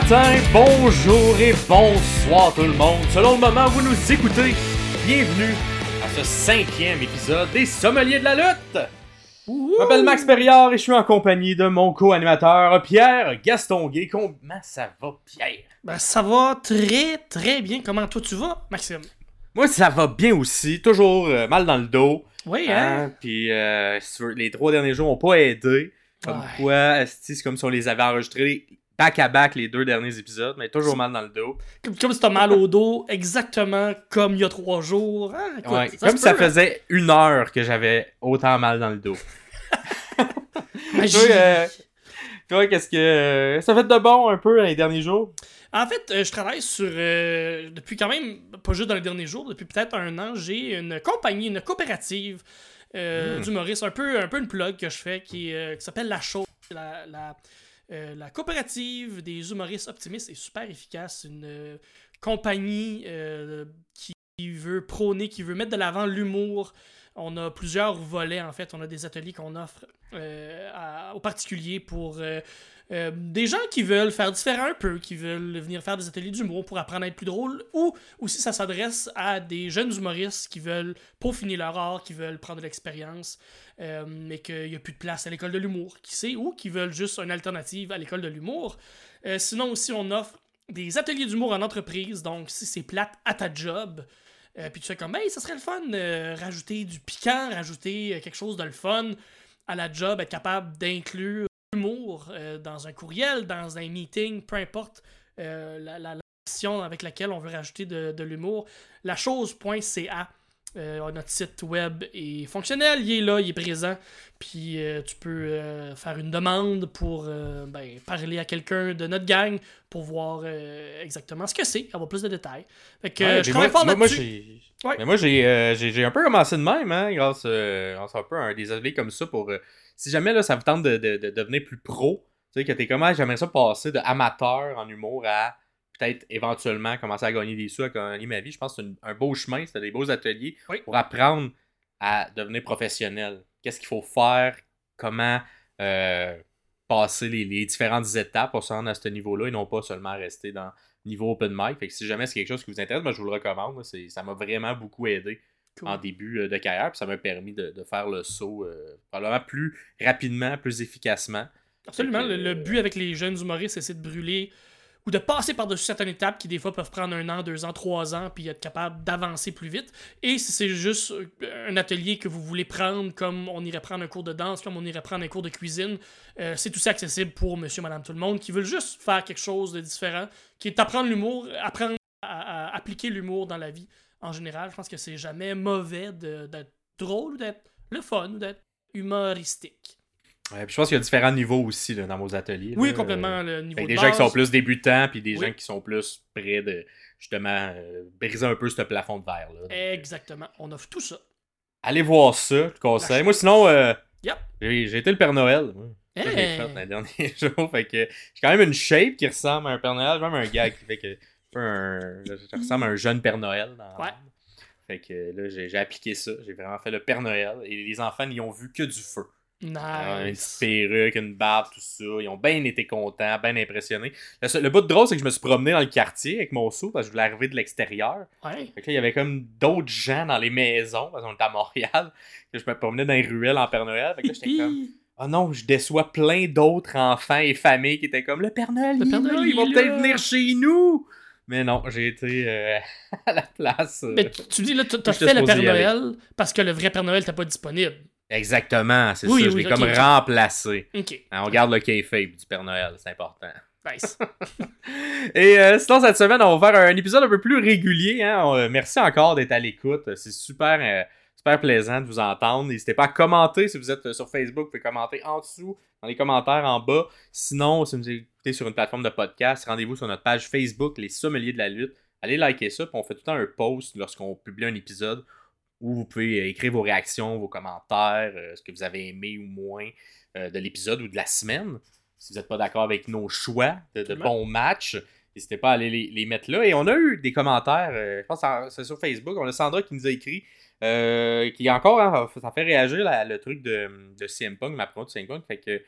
matin, bonjour et bonsoir tout le monde. Selon le moment où vous nous écoutez, bienvenue à ce cinquième épisode des Sommeliers de la lutte. Je m'appelle Max Perriard et je suis en compagnie de mon co-animateur Pierre Gastonguay. Comment ça va, Pierre? Ben, ça va très très bien. Comment toi tu vas, Maxime? Moi, ça va bien aussi. Toujours euh, mal dans le dos. Oui, hein? Hein, Puis euh, les trois derniers jours n'ont pas aidé. Comme Ouais. quoi, c'est comme si on les avait enregistrés back à back les deux derniers épisodes, mais toujours mal dans le dos. Comme, comme si t'as mal au dos, exactement comme il y a trois jours. Ah, écoute, Ouais, ça comme si ça hein. faisait une heure que j'avais autant mal dans le dos. Magie. Toi, euh, toi, qu'est-ce que. euh, ça fait de bon un peu les derniers jours? En fait, euh, je travaille sur. euh, depuis quand même, pas juste dans les derniers jours, depuis peut-être un an, j'ai une compagnie, une coopérative euh, Mm. d'humoristes, un peu, un peu une plug que je fais qui, qui s'appelle La Chose. La, la, euh, la coopérative des humoristes optimistes est super efficace. Une euh, compagnie euh, qui veut prôner, qui veut mettre de l'avant l'humour. On a plusieurs volets en fait. On a des ateliers qu'on offre aux particuliers pour euh, des gens qui veulent faire différent un peu, qui veulent venir faire des ateliers d'humour pour apprendre à être plus drôle, ou aussi ça s'adresse à des jeunes humoristes qui veulent peaufiner leur art, qui veulent prendre de l'expérience, euh, mais qu'il n'y a plus de place à l'école de l'humour, qui sait, ou qui veulent juste une alternative à l'école de l'humour. Euh, sinon aussi, on offre des ateliers d'humour en entreprise, donc si c'est plate à ta job, puis tu fais comme, hey, ça serait le fun, rajouter du piquant, rajouter quelque chose de le fun à la job, être capable d'inclure euh, dans un courriel, dans un meeting, peu importe euh, la, la, avec laquelle on veut rajouter de, de l'humour. La chose.ca. Euh, notre site web est fonctionnel, il est là, il est présent. Puis euh, tu peux euh, faire une demande pour ben, parler à quelqu'un de notre gang pour voir exactement ce que c'est, avoir plus de détails. Fait que Ouais, je travaille moi, fort moi, moi, j'ai. Ouais. Un peu commencé de même, hein, grâce, grâce un peu à un des ateliers comme ça pour. si jamais là, ça vous tente de, de- de devenir plus pro, tu sais, que t'es comment, j'aimerais ça passer de amateur en humour à peut-être éventuellement commencer à gagner des sous, à gagner ma vie. Je pense que c'est une- un beau chemin, c'est des beaux ateliers Oui. pour apprendre à devenir professionnel. Qu'est-ce qu'il faut faire, comment euh, passer les, les différentes étapes pour se rendre à ce niveau-là et non pas seulement rester dans niveau open mic. Fait que si jamais c'est quelque chose qui vous intéresse, moi, je vous le recommande. C'est- Ça m'a vraiment beaucoup aidé Cool. en début euh, de carrière. Puis ça m'a permis de, de faire le saut euh, probablement plus rapidement, plus efficacement. Absolument. Que, Le, le but avec les jeunes humoristes, c'est de brûler ou de passer par-dessus certaines étapes qui, des fois, peuvent prendre un an, deux ans, trois ans, puis être capable d'avancer plus vite. Et si c'est juste euh, un atelier que vous voulez prendre, comme on irait prendre un cours de danse, comme on irait prendre un cours de cuisine, euh, c'est aussi accessible pour monsieur, madame, tout le monde qui veulent juste faire quelque chose de différent, qui est apprendre l'humour, apprendre à, à appliquer l'humour dans la vie en général. Je pense que c'est jamais mauvais d'être drôle ou d'être le fun ou d'être humoristique. Ouais, puis je pense qu'il y a différents niveaux aussi là, dans vos ateliers. Oui, là. complètement. Le niveau de des gens qui sont plus débutants, puis des Oui. gens qui sont plus près de justement euh, briser un peu ce plafond de verre. Là. Donc, euh, Exactement. On offre tout ça. Allez voir ça, je conseille. Moi, sinon, euh, Yep. j'ai été le Père Noël. Ça, j'ai Hey. fait dans les derniers jours. Fait que j'ai quand même une shape qui ressemble à un Père Noël. J'ai même un gag qui fait que un, je ressemble à un jeune Père Noël. Dans Ouais. Fait que là, j'ai j'ai appliqué ça. J'ai vraiment fait le Père Noël. Et les enfants n'y ont vu que du feu. Une Nice. petite perruque, une barbe, tout ça. Ils ont bien été contents, bien impressionnés. Le, seul- le bout de drôle, c'est que je me suis promené dans le quartier avec mon seau parce que je voulais arriver de l'extérieur. Ouais. Fait que là, il y avait comme d'autres gens dans les maisons, parce qu'on était à Montréal, que je me promenais dans les ruelles en Père Noël. Fait que là, j'étais comme, Hi. oh non, je déçois plein d'autres enfants et familles qui étaient comme, le Père Noël, Le il Père Noël, ils vont il peut-être venir chez nous. Mais non, j'ai été euh, à la place. euh, Mais tu tu dis là, t'as fait le Père. Noël parce que le vrai Père Noël t'es pas disponible. Exactement, c'est Oui, ça. je l'ai comme ok. remplacé. Hein, on garde le kayfabe du Père Noël, c'est important. Nice. Et euh, sinon, cette semaine, on va faire un épisode un peu plus régulier. Hein. On- euh, merci encore d'être à l'écoute. C'est super, euh, super plaisant de vous entendre. N'hésitez pas à commenter si vous êtes sur Facebook. Vous pouvez commenter en dessous, dans les commentaires en bas. Sinon, si vous écoutez sur une plateforme de podcast, rendez-vous sur notre page Facebook, Les Sommeliers de la Lutte. Allez liker ça, puis on fait tout le temps un post lorsqu'on publie un épisode où vous pouvez euh, écrire vos réactions, vos commentaires, euh, ce que vous avez aimé ou moins euh, de l'épisode ou de la semaine. Si vous n'êtes pas d'accord avec nos choix de, bons matchs, n'hésitez pas à aller les, les mettre là. Et on a eu des commentaires, euh, je pense que c'est- sur Facebook, on a Sandra qui nous a écrit, euh, qui encore, hein, ça fait réagir la- le truc de, de CM Punk, ma promo de CM Punk, fait que,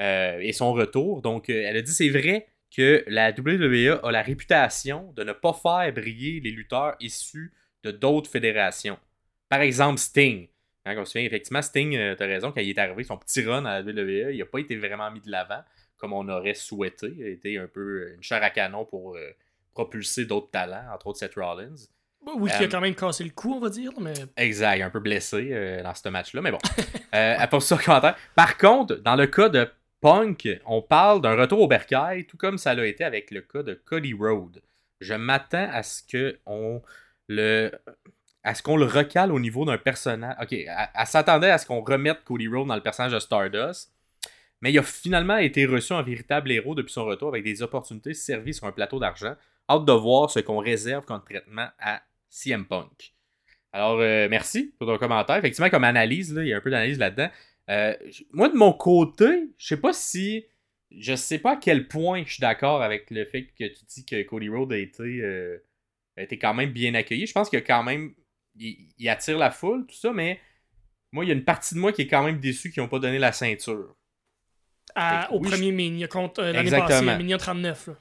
euh, et son retour. Donc, elle a dit c'est vrai que la WWE a la réputation de ne pas faire briller les lutteurs issus de d'autres fédérations. Par exemple, Sting. Hein, on se souvient, effectivement, Sting, euh, tu as raison, quand il est arrivé, son petit run à la WWE, il n'a pas été vraiment mis de l'avant comme on aurait souhaité. Il a été un peu une chair à canon pour euh, propulser d'autres talents, entre autres Seth Rollins. Oui, qui a Euh, quand même cassé le cou, on va dire, mais Exact, un peu blessé euh, dans ce match-là, mais bon. euh, à part ça, commentaire. Par contre, dans le cas de Punk, on parle d'un retour au bercail, tout comme ça l'a été avec le cas de Cody Rhodes. Je m'attends à ce que on le à ce qu'on le recale au niveau d'un personnage. Ok, elle, s'attendait à ce qu'on remette Cody Rhodes dans le personnage de Stardust, mais il a finalement été reçu en véritable héros depuis son retour avec des opportunités servies sur un plateau d'argent. Hâte de voir ce qu'on réserve comme traitement à CM Punk. Alors, euh, merci pour ton commentaire. Effectivement, comme analyse, il y a un peu d'analyse là-dedans. Euh, moi, de mon côté, je sais pas si. Je sais pas à quel point je suis d'accord avec le fait que tu dis que Cody Rhodes a été, euh, a été quand même bien accueilli. Je pense que quand même. Il, il attire la foule, tout ça, mais moi, il y a une partie de moi qui est quand même déçu qu'ils n'ont pas donné la ceinture. à- Fait que au oui, premier Mania contre euh, l'année passée, Mania 39. Là.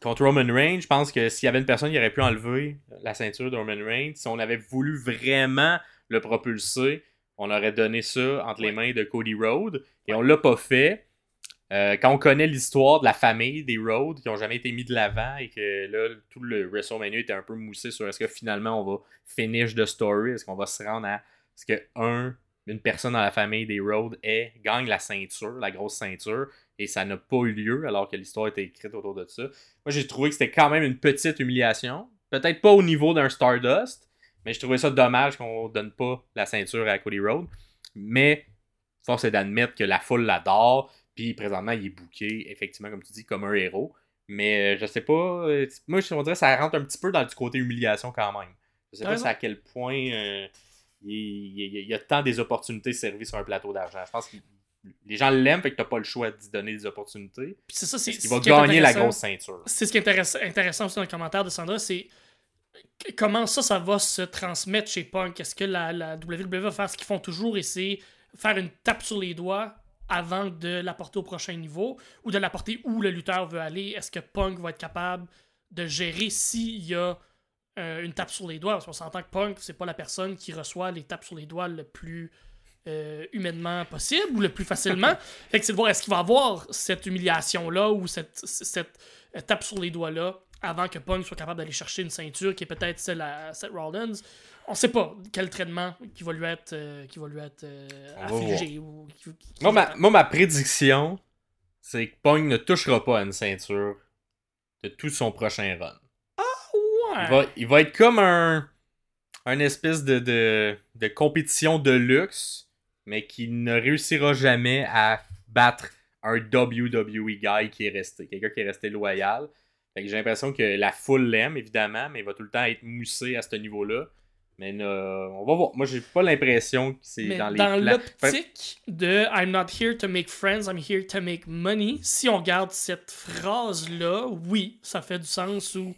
Contre Roman Reigns, je pense que s'il y avait une personne qui aurait pu enlever la ceinture de Roman Reigns, si on avait voulu vraiment le propulser, on aurait donné ça entre les mains de Cody Rhodes. Et on l'a pas fait. Euh, quand on connaît l'histoire de la famille des Rhodes qui ont jamais été mis de l'avant et que là, tout le WrestleMania était un peu moussé sur est-ce que finalement on va finish the story, est-ce qu'on va se rendre à ce que un, une personne dans la famille des Rhodes ait, gagne la ceinture, la grosse ceinture, et ça n'a pas eu lieu alors que l'histoire était écrite autour de ça. Moi, j'ai trouvé que c'était quand même une petite humiliation. Peut-être pas au niveau d'un Stardust, mais je trouvais ça dommage qu'on donne pas la ceinture à Cody Rhodes. Mais force est d'admettre que la foule l'adore. Puis présentement, il est booké, effectivement, comme tu dis, comme un héros. Mais euh, je sais pas. euh, moi, je dirais que ça rentre un petit peu dans du côté humiliation quand même. Je sais T'as pas à quel point euh, il, il- il y a tant des opportunités servies sur un plateau d'argent. Je pense que les gens l'aiment, fait que t'as pas le choix d'y donner des opportunités. Puis c'est ça, c'est ce va gagner la grosse ceinture. C'est ce qui est intéressant, intéressant aussi dans le commentaire de Sandra, c'est comment ça, ça va se transmettre chez Punk? Est-ce que la, la WWE va faire ce qu'ils font toujours et c'est faire une tape sur les doigts avant de l'apporter au prochain niveau ou de l'apporter où le lutteur veut aller? Est-ce que Punk va être capable de gérer s'il y a euh, une tape sur les doigts? Parce qu'on s'entend que Punk, c'est pas la personne qui reçoit les tapes sur les doigts le plus euh, humainement possible ou le plus facilement. fait que c'est de voir est-ce qu'il va avoir cette humiliation-là ou cette, cette euh, tape sur les doigts-là avant que Punk soit capable d'aller chercher une ceinture qui est peut-être celle à Seth Rollins. On sait pas quel traitement qui va lui être, euh, qui va lui être euh, On va affligé. Ou, qui- qui- Moi ma, moi, ma prédiction, c'est que Pong ne touchera pas à une ceinture de tout son prochain run. Ouais. Il, va, il va être comme un, un espèce de, de, de compétition de luxe, mais qui ne réussira jamais à battre un WWE guy qui est resté, quelqu'un qui est resté loyal. Fait que j'ai l'impression que la foule l'aime, évidemment, mais il va tout le temps être moussé à ce niveau-là. Mais euh, on va voir. Moi, j'ai pas l'impression que c'est dans les dans l'optique de I'm not here to make friends, I'm here to make money, si on regarde cette phrase-là, oui, ça fait du sens où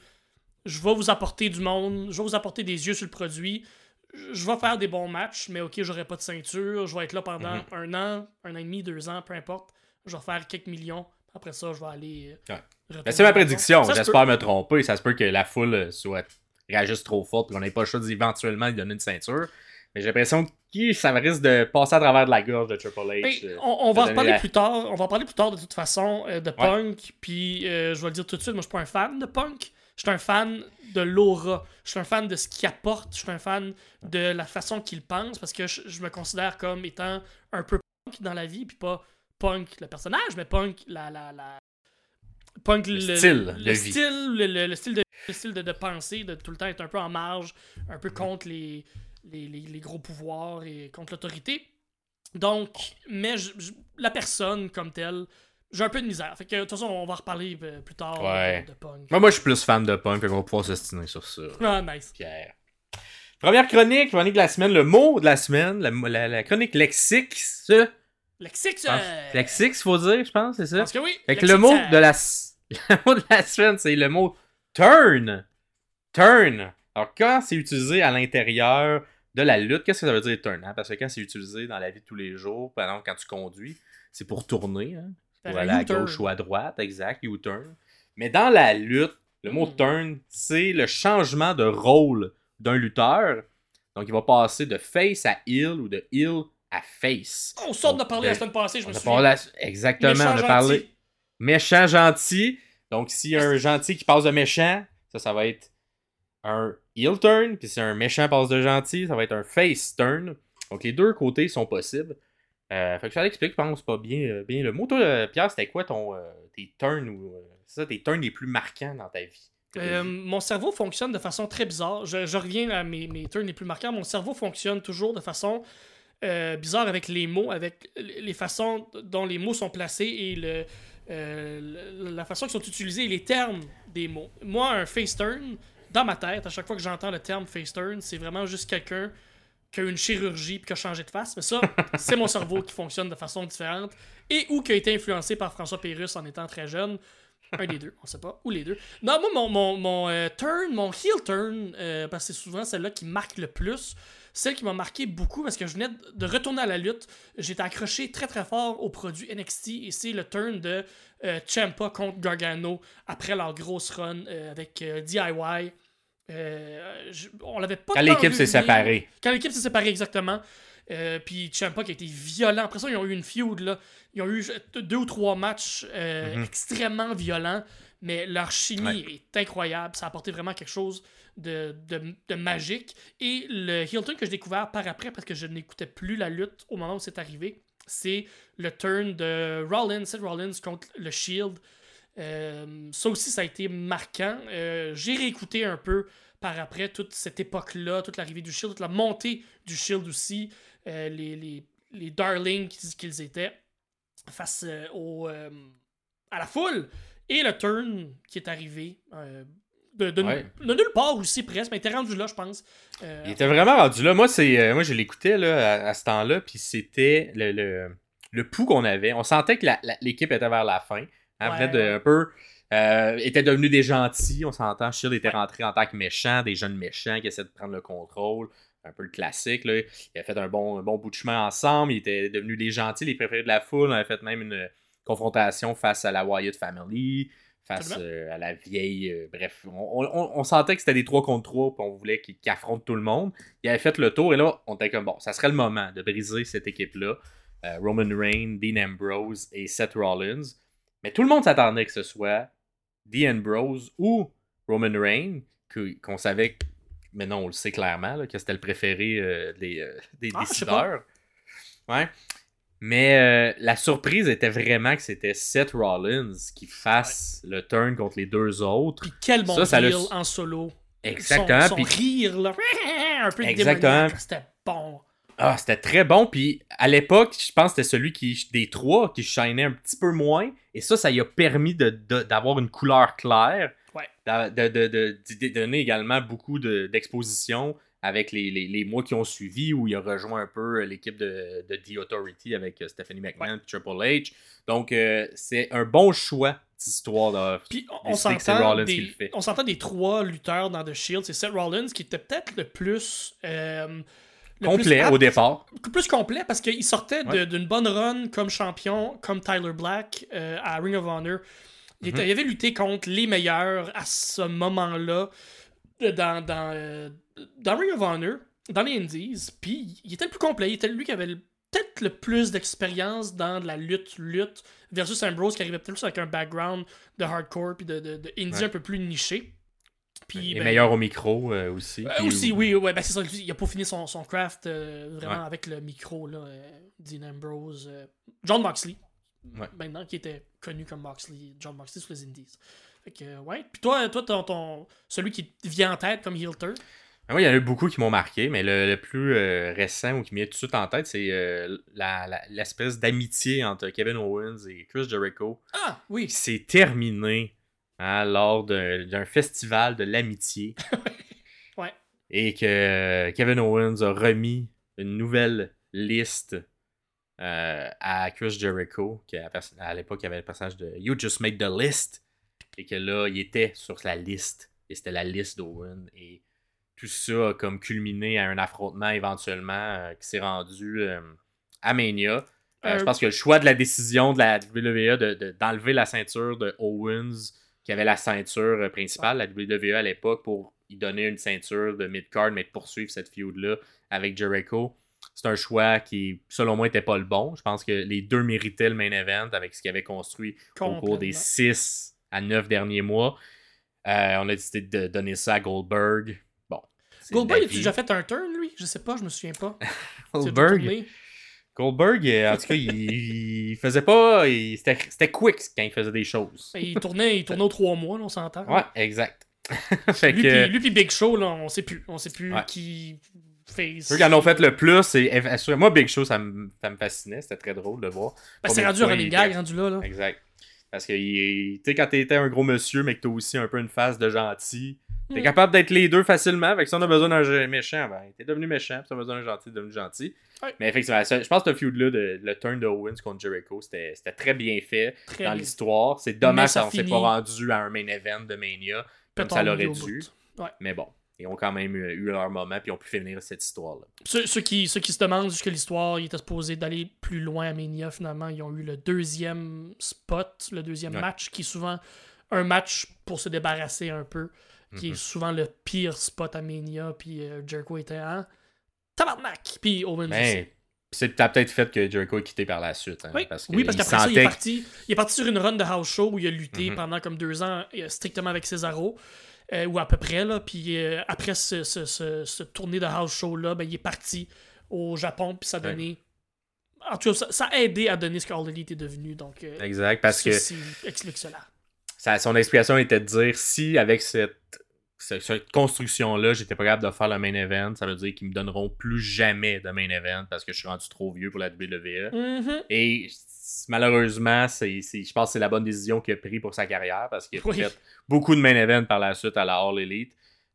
je vais vous apporter du monde, je vais vous apporter des yeux sur le produit, je vais faire des bons matchs, mais ok, j'aurai pas de ceinture, je vais être là pendant Mhm. un an, un an et demi, deux ans, peu importe, je vais faire quelques millions, après ça, je vais aller. euh, Ouais. Ben, c'est ma prédiction. J'espère me tromper. Ça se peut que la foule soit réagisse trop fort et qu'on n'ait pas le choix d'éventuellement lui donner une ceinture. Mais j'ai l'impression que ça risque de passer à travers de la gorge de Triple H. Ben, euh, on, on va en la- plus tard. On va en parler plus tard de toute façon euh, de Punk. Puis euh, je vais le dire tout de suite, moi je suis pas un fan de Punk. Je suis un fan de l'aura. Je suis un fan de ce qu'il apporte. Je suis un fan de la façon qu'il pense parce que je, je me considère comme étant un peu Punk dans la vie, puis pas Punk le personnage, mais Punk la la la Punk le, style le de vie. style, le, le- le style de le style de, de pensée, de tout le temps être un peu en marge, un peu contre les, les, les- les gros pouvoirs et contre l'autorité. Donc, mais je- je- la personne comme telle, j'ai un peu de misère. Fait que de toute façon, on va reparler euh, plus tard Ouais. de, de Punk. Moi, moi, je suis plus fan de Punk, fait qu'on va pouvoir s'estiner sur ça. Ah, nice. Pierre. Première chronique, chronique de la semaine, le mot de la semaine, la, la- la chronique lexique. ça. Lexique, Ah, euh, Lexique, il faut dire, je pense, c'est ça? Parce que oui. Fait que le mot ça- de la le mot de la semaine, c'est le mot turn. Turn. Alors quand c'est utilisé à l'intérieur de la lutte, qu'est-ce que ça veut dire turn hein? Parce que quand c'est utilisé dans la vie de tous les jours, par exemple quand tu conduis, c'est pour tourner, hein? Pour aller à gauche ou à droite, exact, U-turn. Mais dans la lutte, le mot Hmm. turn, c'est le changement de rôle d'un lutteur. Donc, il va passer de face à heel ou de heel à face. On sort de parler la semaine passée, je On me souviens. la- Exactement, Méchant on a parlé gentil. méchant gentil. Donc, s'il y a un gentil qui passe de méchant, ça, ça va être un heel turn. Puis si un méchant passe de gentil, ça va être un face turn. Donc, les deux côtés sont possibles. Euh, fait que ça l'explique, je pense pas bien, euh, bien le mot. Toi, euh, Pierre, c'était quoi ton, euh, tes turns ou c'est ça, tes turns les plus marquants dans ta vie? Euh, mon cerveau fonctionne de façon très bizarre. Je, je reviens à mes, mes turns les plus marquants. Mon cerveau fonctionne toujours de façon euh, bizarre avec les mots, avec les façons dont les mots sont placés et le, euh, le- la façon qu'ils sont utilisés et les termes des mots. Moi, un face turn, dans ma tête, à chaque fois que j'entends le terme face turn, c'est vraiment juste quelqu'un qui a une chirurgie puis qui a changé de face. Mais ça, c'est mon cerveau qui fonctionne de façon différente et ou qui a été influencé par François Pérusse en étant très jeune. Un des deux, on sait pas. Ou les deux. Non, moi, mon, mon, mon euh, turn, mon heel turn, parce que c'est souvent celle-là qui marque le plus. Celle qui m'a marqué beaucoup parce que je venais de retourner à la lutte. J'étais accroché très très fort au produit NXT et c'est le turn de euh, Ciampa contre Gargano après leur grosse run euh, avec euh, DIY. Euh, je- on l'avait pas Quand l'équipe s'est séparée. Quand l'équipe s'est séparée, exactement. Euh, puis Ciampa qui a été violent. Après ça, ils ont eu une feud. Là. Ils ont eu deux ou trois matchs euh, Mhm. extrêmement violents. Mais leur chimie Ouais. est incroyable. Ça a apporté vraiment quelque chose de, de, de magique. Et le heel turn que j'ai découvert par après, parce que je n'écoutais plus la lutte au moment où c'est arrivé, c'est le turn de Rollins, Seth Rollins contre le Shield. Euh, ça aussi, ça a été marquant. Euh, j'ai réécouté un peu par après toute cette époque-là, toute l'arrivée du Shield, toute la montée du Shield aussi, euh, les, les, les darlings qu'ils étaient face au, à la foule. Et le turn qui est arrivé euh, de, de, Ouais. de nulle part aussi presque, mais il était rendu là, je pense. Euh, Il était vraiment rendu là. Moi, c'est, euh, moi je l'écoutais à, à ce temps-là, puis c'était le, le, le pouls qu'on avait. On sentait que l'équipe était vers la fin. Elle Ouais, venait de ouais. un peu. Euh, était devenu des gentils, on s'entend. Shield était rentré en tant que méchant, des jeunes méchants qui essaient de prendre le contrôle. Un peu le classique. Là. Ils avaient fait un bon, un bon bout de chemin ensemble. Ils étaient devenus des gentils, les préférés de la foule. On avait fait même une confrontation face à la Wyatt Family, face euh, à la vieille. euh, bref, on, on- on sentait que c'était des 3 contre 3 puis on voulait qu'ils affrontent tout le monde. Ils avaient fait le tour et là, on était comme bon, ça serait le moment de briser cette équipe-là. Euh, Roman Reigns, Dean Ambrose et Seth Rollins. Mais tout le monde s'attendait que ce soit Dean Ambrose ou Roman Reigns, qu'on savait, mais non, on le sait clairement, là, que c'était le préféré des, des Ah, décideurs. Ouais. Mais euh, la surprise était vraiment que c'était Seth Rollins qui fasse le turn contre les deux autres. Puis quel bon Ça, en solo. Exactement. Son, son puis- rire, là. Un peu Exactement. C'était bon. Ah, c'était très bon. Puis à l'époque, je pense que c'était celui qui, des trois qui shinait un petit peu moins. Et ça, ça lui a permis de- de- d'avoir une couleur claire. Ouais. De, de, donner également beaucoup de- d'exposition avec les, les- les mois qui ont suivi où il a rejoint un peu l'équipe de, de The Authority avec euh, Stephanie McMahon et Triple H. Donc, euh, c'est un bon choix d'histoire. De... Puis on, s'entend des, on s'entend des trois lutteurs dans The Shield. C'est Seth Rollins qui était peut-être le plus. euh, le complet plus apte- au départ. plus complet parce qu'il sortait Ouais. d'une bonne run comme champion, comme Tyler Black euh, à Ring of Honor. Il, était- Mhm. il avait lutté contre les meilleurs à ce moment-là euh, dans, dans, euh, dans Ring of Honor, dans les Indies. Puis il était le plus complet. Il était lui qui avait le- peut-être le plus d'expérience dans de la lutte, lutte, versus Ambrose qui arrivait peut-être plus avec un background de hardcore puis de, de, de indie Ouais. un peu plus niché. Puis, Et ben, meilleur au micro euh, aussi. euh, aussi, oui, ouais, ben c'est ça. Il a peaufiné son, son craft euh, vraiment Ouais. avec le micro, là. Dean Ambrose. John Moxley. Ouais. Maintenant, qui était connu comme Moxley. John Moxley sur les Indies. Fait que, ouais. Puis toi, toi ton, ton- celui qui vient en tête comme heel Ah Oui, il y en a eu beaucoup qui m'ont marqué, mais le, le plus euh, récent ou qui m'est tout de suite en tête, c'est euh, la- la- l'espèce d'amitié entre Kevin Owens et Chris Jericho Ah, oui. qui s'est terminée hein, lors d'un festival de l'amitié. Ouais. Et que euh, Kevin Owens a remis une nouvelle liste euh, à Chris Jericho, qui à, l'époque il avait le personnage de You Just Make the List, et que là, il était sur la liste, et c'était la liste d'Owen, et tout ça a comme culminé à un affrontement éventuellement euh, qui s'est rendu euh, à Mania. Euh, je pense que le choix de la décision de la WWE de- de- d'enlever la ceinture de Owens qui avait la ceinture principale, la WWE à l'époque, pour y donner une ceinture de mid-card, mais de poursuivre cette feud-là avec Jericho. C'est un choix qui, selon moi, n'était pas le bon. Je pense que les deux méritaient le main event avec ce qu'ils avaient construit au cours des Complètement. 6 à 9 derniers mois. On a décidé de donner ça à Goldberg. Goldberg, vie. déjà fait un turn, lui? Je sais pas, je me souviens pas. Goldberg? Goldberg, en tout cas, il, il faisait pas. il- C'était c'était quick quand il faisait des choses. Ben, Il tournait, il tournait aux trois mois, là, on s'entend. Ouais, exact. fait Lui, que. puis, Big Show, là, on sait plus. On sait plus Ouais. qui face. Ceux qui en ont fait le plus, c'est assurément Big Show, ça me, ça me fascinait. C'était très drôle de voir. Ben, c'est rendu un running gag, rendu là. là. Exact. Parce que, tu sais, quand t'étais un gros monsieur, mais que t'as aussi un peu une face de gentil, t'es Mm. capable d'être les deux facilement. Fait que si on a besoin d'un méchant, ben, t'es devenu méchant. Puis si on a besoin d'un gentil, t'es devenu gentil. Ouais. Mais effectivement, je pense que ce feud-là, de- le turn de Owens contre Jericho, c'était très bien fait Très dans l'histoire. C'est dommage ça qu'on s'est pas rendu à un main event de Mania, comme ça l'aurait dû. Ouais. Mais bon, ils ont quand même eu, eu leur moment, puis ils ont pu finir cette histoire-là. Ceux, ceux qui, ceux qui se demandent jusque l'histoire, il était supposé d'aller plus loin à Mania, finalement, ils ont eu le deuxième spot, le deuxième Ouais. match, qui est souvent un match pour se débarrasser un peu, qui est souvent le pire spot à Mania, puis euh, Jericho était en tabarnak, puis aussi. Mais c'est t'as peut-être fait que Jericho est quitté par la suite. hein, Oui, parce oui, parce qu'après ça, il est, parti, il est parti sur une run de house show où il a lutté Mhm. pendant comme deux ans euh, strictement avec Cesaro, euh, ou à peu près. Là, puis euh, après ce, ce, ce, ce tournée de house show-là, ben, il est parti au Japon, puis ça a Ouais. donné. En tout cas, ça, ça a aidé à donner ce qu'All Elite est devenu. Donc, euh, Exact, parce que explique cela. son explication était de dire si avec cette, cette, construction-là, j'étais pas capable de faire le main event, ça veut dire qu'ils me donneront plus jamais de main event parce que je suis rendu trop vieux pour la WWE. Mhm. Et malheureusement, c'est, je pense que c'est la bonne décision qu'il a prise pour sa carrière parce qu'il a Oui. fait beaucoup de main events par la suite à la All Elite.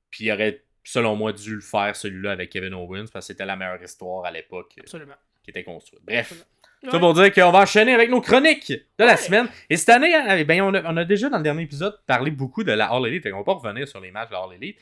Puis il aurait, selon moi, dû le faire celui-là avec Kevin Owens parce que c'était la meilleure histoire à l'époque euh, qui était construite. Bref. Ouais. Ça pour dire qu'on va enchaîner avec nos chroniques de la semaine. Et cette année, eh ben, on, a, on a déjà dans le dernier épisode parlé beaucoup de la All Elite. Fait qu'on va pas revenir sur les matchs de la All Elite.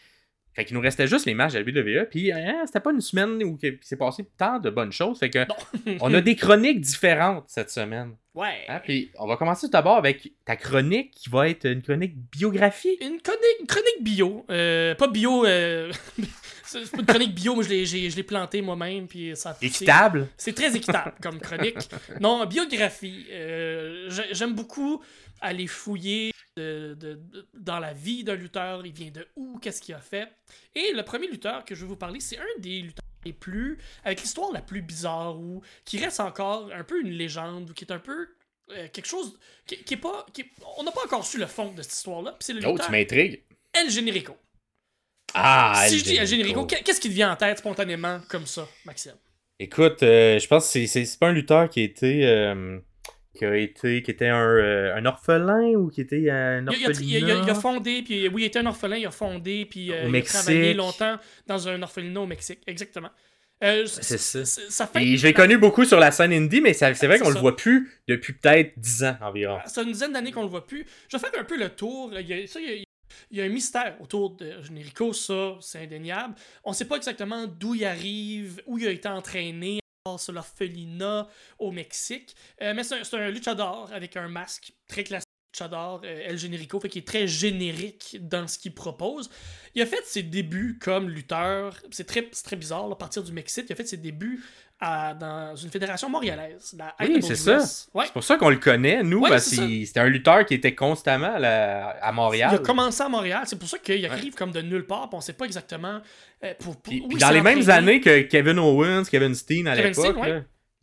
Fait qu'il nous restait juste les matchs de la WWE. Puis hein, c'était pas une semaine où il s'est passé tant de bonnes choses. Fait que on a des chroniques différentes cette semaine. Ouais. Hein, Puis on va commencer tout d'abord avec ta chronique qui va être une chronique biographie. Une chronique, une chronique bio. Euh, pas bio. euh, c'est pas une chronique bio, moi je l'ai, je l'ai planté moi-même. Puis ça. Équitable. C'est très équitable comme chronique. Non, biographie. euh, j'ai- J'aime beaucoup aller fouiller de- de- dans la vie d'un lutteur. Il vient de où, qu'est-ce qu'il a fait. Et le premier lutteur que je vais vous parler, c'est un des lutteurs les plus. avec l'histoire la plus bizarre ou qui reste encore un peu une légende ou qui est un peu. euh, quelque chose qui, qui est pas. qui est- on n'a pas encore su le fond de cette histoire-là. puis c'est le Oh, lutteur tu m'intrigues. El Generico. Ah, si El je dis El Generico, Generico. qu'est- qu'est-ce qui te vient en tête spontanément comme ça, Maxime? Écoute, euh, je pense que c'est pas un lutteur qui a été. euh, qui a été. qui était un, euh, un orphelin ou qui était un orphelinat. il a- il a- il a fondé, puis oui, il était un orphelin, il a fondé, puis euh, il a travaillé longtemps dans un orphelinat au Mexique, exactement. Euh, C'est ça. c'est- Ça fait. Et je l'ai connu beaucoup sur la scène indie, mais c'est vrai C'est qu'on le voit plus depuis peut-être 10 ans environ. Ça fait une dizaine d'années qu'on le voit plus. Je vais faire un peu le tour. Il y a, ça, il y a- il y a un mystère autour de Generico, ça, c'est indéniable. On sait pas exactement d'où il arrive, où il a été entraîné sur l'orphelinat au Mexique. Euh, mais c'est un, un luchador avec un masque très classique. Luchador, euh, El Generico, fait qu'il est très générique dans ce qu'il propose. Il a fait ses débuts comme lutteur. C'est très, très bizarre, là, à partir du Mexique. Il a fait ses débuts à- dans une fédération montréalaise. La Oui, c'est ça. Ouais. C'est pour ça qu'on le connaît, nous, Ouais, c'était un lutteur qui était constamment à, Montréal. Il a commencé à Montréal, c'est pour ça qu'il arrive comme de nulle part, puis on sait pas exactement euh, pour, pour- Puis, où puis il dans les mêmes années que Kevin Owens, Kevin Steen à l'époque,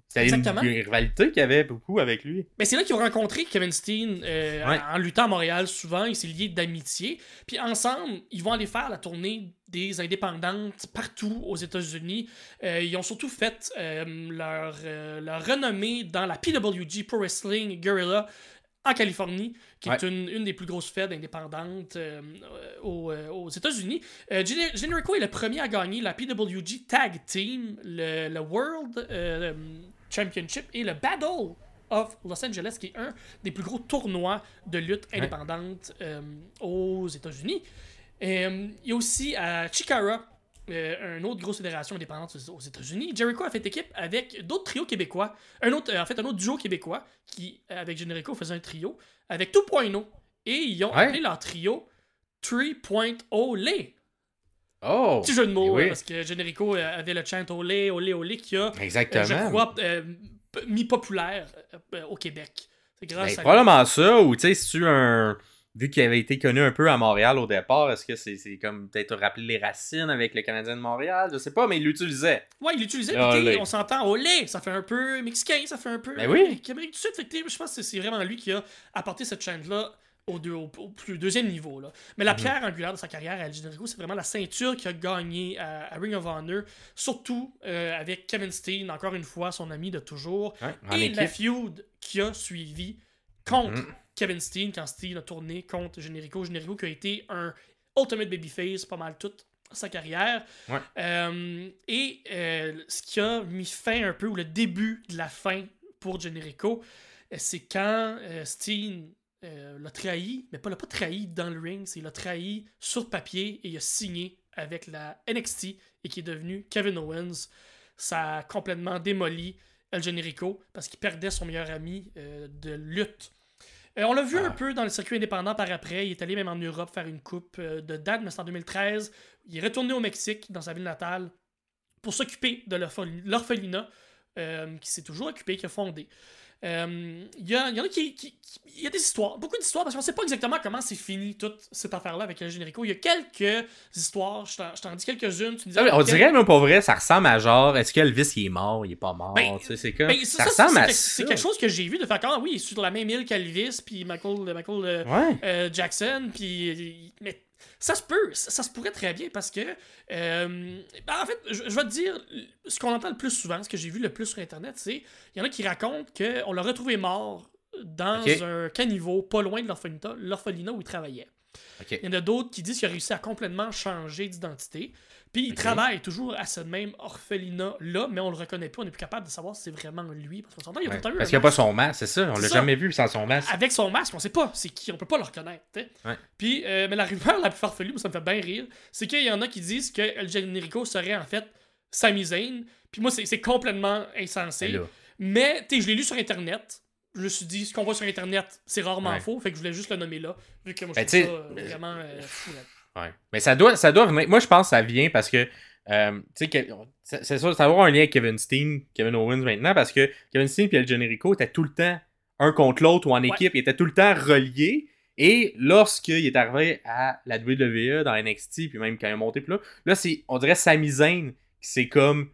C'était une, une rivalité qu'il y avait beaucoup avec lui. Mais c'est là qu'ils ont rencontré Kevin Steen euh, Ouais. en, luttant à Montréal souvent, ils s'est lié d'amitié. Puis ensemble, ils vont aller faire la tournée des indépendantes partout aux États-Unis. Euh, ils ont surtout fait euh, leur, euh, leur renommée dans la PWG Pro Wrestling Guerrilla en Californie, qui est une, une des plus grosses fêtes indépendantes euh, aux, aux États-Unis. Euh, Gener- Generico est le premier à gagner la PWG Tag Team, le, le World euh, Championship et le Battle of Los Angeles, qui est un des plus gros tournois de lutte indépendante euh, aux États-Unis. Euh, il y a aussi à Chikara, euh, une autre grosse fédération indépendante aux États-Unis. Jericho a fait équipe avec d'autres trios québécois. Un autre, euh, en fait, un autre duo québécois qui, avec Generico, faisait un trio. Avec 2.0 et ils ont Ouais. appelé leur trio 3.0 Olé. Oh! Petit jeu de mots, oui. parce que Generico euh, avait le chant Olé, Olé, Olé qui a, euh, Exactement. je crois, euh, mis populaire euh, au Québec. C'est grâce Ben, à probablement ça, ou tu sais, si tu un. Vu qu'il avait été connu un peu à Montréal au départ, est-ce que c'est comme peut-être rappeler les racines avec le Canadien de Montréal? Je sais pas, mais il l'utilisait. Ouais, il l'utilisait, Ah, puis on s'entend Olé, ça fait un peu mexicain, ça fait un peu Ben oui. Amérique du Sud. Fait je pense que c'est vraiment lui qui a apporté cette chaîne-là au, deux- au, au plus deuxième niveau. Là. Mais la Mhm. pierre angulaire de sa carrière à El Generico, c'est vraiment la ceinture qu'il a gagnée à, à Ring of Honor, surtout euh, avec Kevin Steen, encore une fois, son ami de toujours, Ouais, et la feud qui a suivi contre Mhm. Kevin Steen quand Steen a tourné contre Generico. Generico qui a été un Ultimate Babyface pas mal toute sa carrière. Ouais. Euh, et euh, ce qui a mis fin un peu, ou le début de la fin pour Generico, c'est quand Steen euh, l'a trahi, mais pas l'a pas trahi dans le ring, c'est l'a trahi sur papier et il a signé avec la NXT et qui est devenu Kevin Owens. Ça a complètement démoli El Generico parce qu'il perdait son meilleur ami euh, de lutte. Euh, on l'a vu Ah. un peu dans le circuit indépendant par après. Il est allé même en Europe faire une coupe de date, mais c'est en 2013. Il est retourné au Mexique, dans sa ville natale, pour s'occuper de l'orphel- l'orphelinat qui s'est toujours occupé, qui a fondé. Euh, Il y, a, y en a qui, Il y a des histoires, beaucoup d'histoires, parce qu'on sait pas exactement comment c'est fini toute cette affaire-là avec le générico. Il y a quelques histoires, je t'en- dis quelques-unes. Tu me dis, Ça, On dirait, même pour vrai, ça ressemble à genre, est-ce qu'Elvis il est mort, il est pas mort, Ben, tu sais, c'est comme. Ben, ça, ça, ressemble c'est à quelque- ça. c'est quelque chose que j'ai vu de faire quand oui, il est sur la même île qu'Elvis, puis Michael, Michael euh, Ouais. euh, Jackson, puis. Mais ça se peut, ça, ça se pourrait très bien parce que. euh, ben, en fait, je, je vais te dire, ce qu'on entend le plus souvent, ce que j'ai vu le plus sur Internet, c'est. Il y en a qui racontent qu'on l'a retrouvé mort dans un caniveau pas loin de l'orphelinat où il travaillait. Il y en a d'autres qui disent qu'il a réussi à complètement changer d'identité. Puis il travaille toujours à ce même orphelinat-là, mais on le reconnaît plus. On n'est plus capable de savoir si c'est vraiment lui. Parce qu'on il a Ouais. Parce qu'il n'y a pas son masque, c'est ça. On l'a jamais vu sans son masque. Avec son masque, on sait pas c'est qui, on peut pas le reconnaître. Ouais. Puis, euh, mais la rumeur la plus farfelue, moi, ça me fait bien rire, c'est qu'il y en a qui disent que El Generico serait en fait Sami Zayn. Puis moi, c'est complètement insensé. Là. Mais, tu je l'ai lu sur Internet. Je me suis dit, ce qu'on voit sur Internet, c'est rarement Ouais. faux. Fait que je voulais juste le nommer là. Vu que moi, je Ben, trouve ça euh, vraiment euh, fou. là. Ouais. Mais ça doit, ça doit venir. Moi, je pense que ça vient parce que. euh, tu sais, c'est sûr, ça va avoir un lien avec Kevin Steen, Kevin Owens maintenant, parce que Kevin Steen et El Generico étaient tout le temps un contre l'autre ou en équipe, ils étaient tout le temps reliés. Et lorsqu'il est arrivé à la WWE dans NXT, puis même quand il est monté plus là, là, c'est, on dirait Sami Zayn qui c'est comme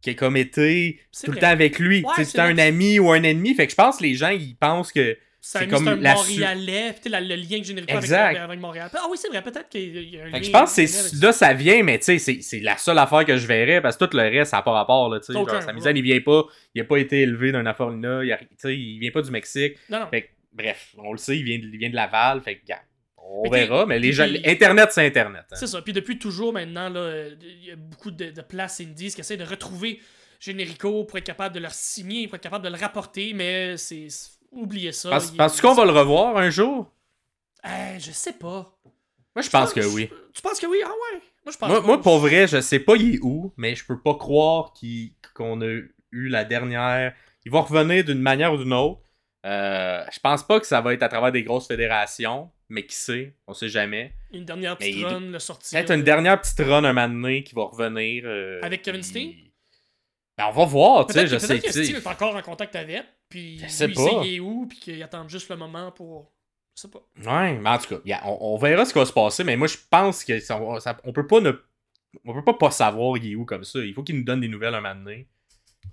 qui est comme été C'est tout le temps avec lui. Ouais, c'est c'était un ami ou un ennemi. Fait que je pense que les gens, ils pensent que Sami, comme c'est un la Montréalais. Le lien que Generico avec, Exact. avec Montréal. Ah oui, c'est vrai, peut-être qu'il y a un lien. je pense que c'est avec là ça vient, mais tu sais, c'est- c'est la seule affaire que je verrais parce que tout le reste, ça n'a pas rapport. Là, tu sais, Aucun, genre, Sami Zayn, il vient pas, il a pas été élevé d'un orphelinat, il, a- il vient pas du Mexique. Non, non. Fait que, bref, on le sait, il vient de, il vient de Laval. Fait que, on Mais verra, mais les gens, Internet, c'est Internet. hein. C'est ça. Puis depuis toujours maintenant, il y a beaucoup de, de places indies qui essaient de retrouver Generico pour être capable de leur signer, pour être capable de le rapporter, mais c'est. Oubliez ça. Penses- il- Penses-tu qu'on va le revoir un jour? Euh, je sais pas. Moi, je pense que oui. Tu penses que oui? Ah ouais? Moi, je pense Moi, moi, pour vrai, je sais pas il est où, mais je peux pas croire qu'on a eu la dernière. Il va revenir d'une manière ou d'une autre. Euh, je pense pas que ça va être à travers des grosses fédérations, mais qui sait, on sait jamais. Une dernière petite Mais il- run, le sortir. Peut-être une dernière petite run un moment donné qui va revenir. euh, Avec Kevin puis- Steen? Ben, on va voir, tu sais, je que, sais. que tu sais. Steve est encore en contact avec, puis Je sais lui, pas. sait il est où, puis qu'il attend juste le moment pour. Je sais pas. Ouais, mais en tout cas, yeah, on, on verra ce qui va se passer, mais moi je pense que ça, va- ça- on peut pas ne on peut pas pas savoir il est où comme ça. Il faut qu'il nous donne des nouvelles un moment donné.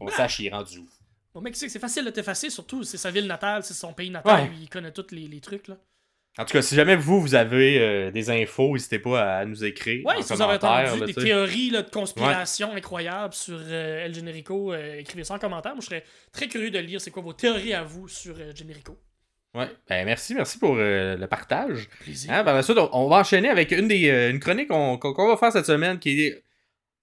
On Ouais. sache il est rendu où. Au Mexique, c'est facile de t'effacer, surtout c'est sa ville natale, c'est son pays natal, Ouais. il connaît tous les, les trucs. là. En tout cas, si jamais vous, vous avez euh, des infos, n'hésitez pas à nous écrire. En si vous avez entendu là, des théories là, de conspiration incroyables sur euh, El Generico, euh, écrivez ça en commentaire. Moi, je serais très curieux de lire c'est quoi vos théories à vous sur euh, Generico. Ouais. Ben, merci, merci pour le partage. Plaisir. Hein, par la suite, on, on va enchaîner avec une des une chronique qu'on va faire cette semaine qui, est,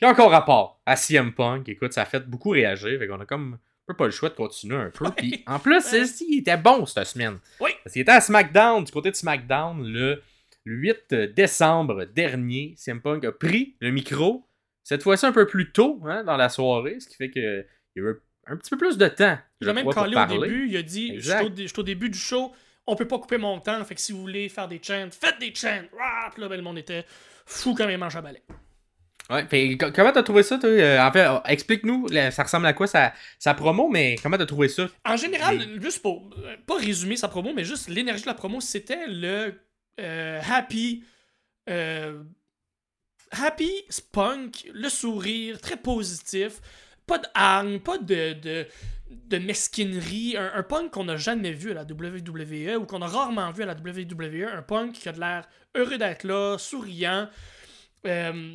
qui a encore rapport à CM Punk. Écoute, ça a fait beaucoup réagir. Fait qu'on a comme pas le choix de continuer un peu. Puis en plus, celle-ci, il était bon cette semaine. Oui. Parce qu'il était à SmackDown, du côté de SmackDown, le 8 décembre dernier. CM Punk a pris le micro, cette fois-ci un peu plus tôt hein, dans la soirée, ce qui fait qu'il y a eu un petit peu plus de temps. A même collé au début, il a dit Je suis au, dé- je suis au début du show, on peut pas couper mon temps, fait que si vous voulez faire des chants, faites des chants. Puis là, ben, le monde était fou comme un manche à balai. Ouais, puis comment t'as trouvé ça, toi? Euh, en fait, euh, explique-nous, ça ressemble à quoi sa, sa promo, mais comment t'as trouvé ça? En général, juste pour euh, pas résumer sa promo, mais juste l'énergie de la promo, c'était le euh, happy. euh, happy spunk, le sourire, très positif. Pas de hargne, pas de, de, de mesquinerie. Un, un punk qu'on n'a jamais vu à la WWE ou qu'on a rarement vu à la WWE. Un punk qui a de l'air heureux d'être là, souriant. Euh,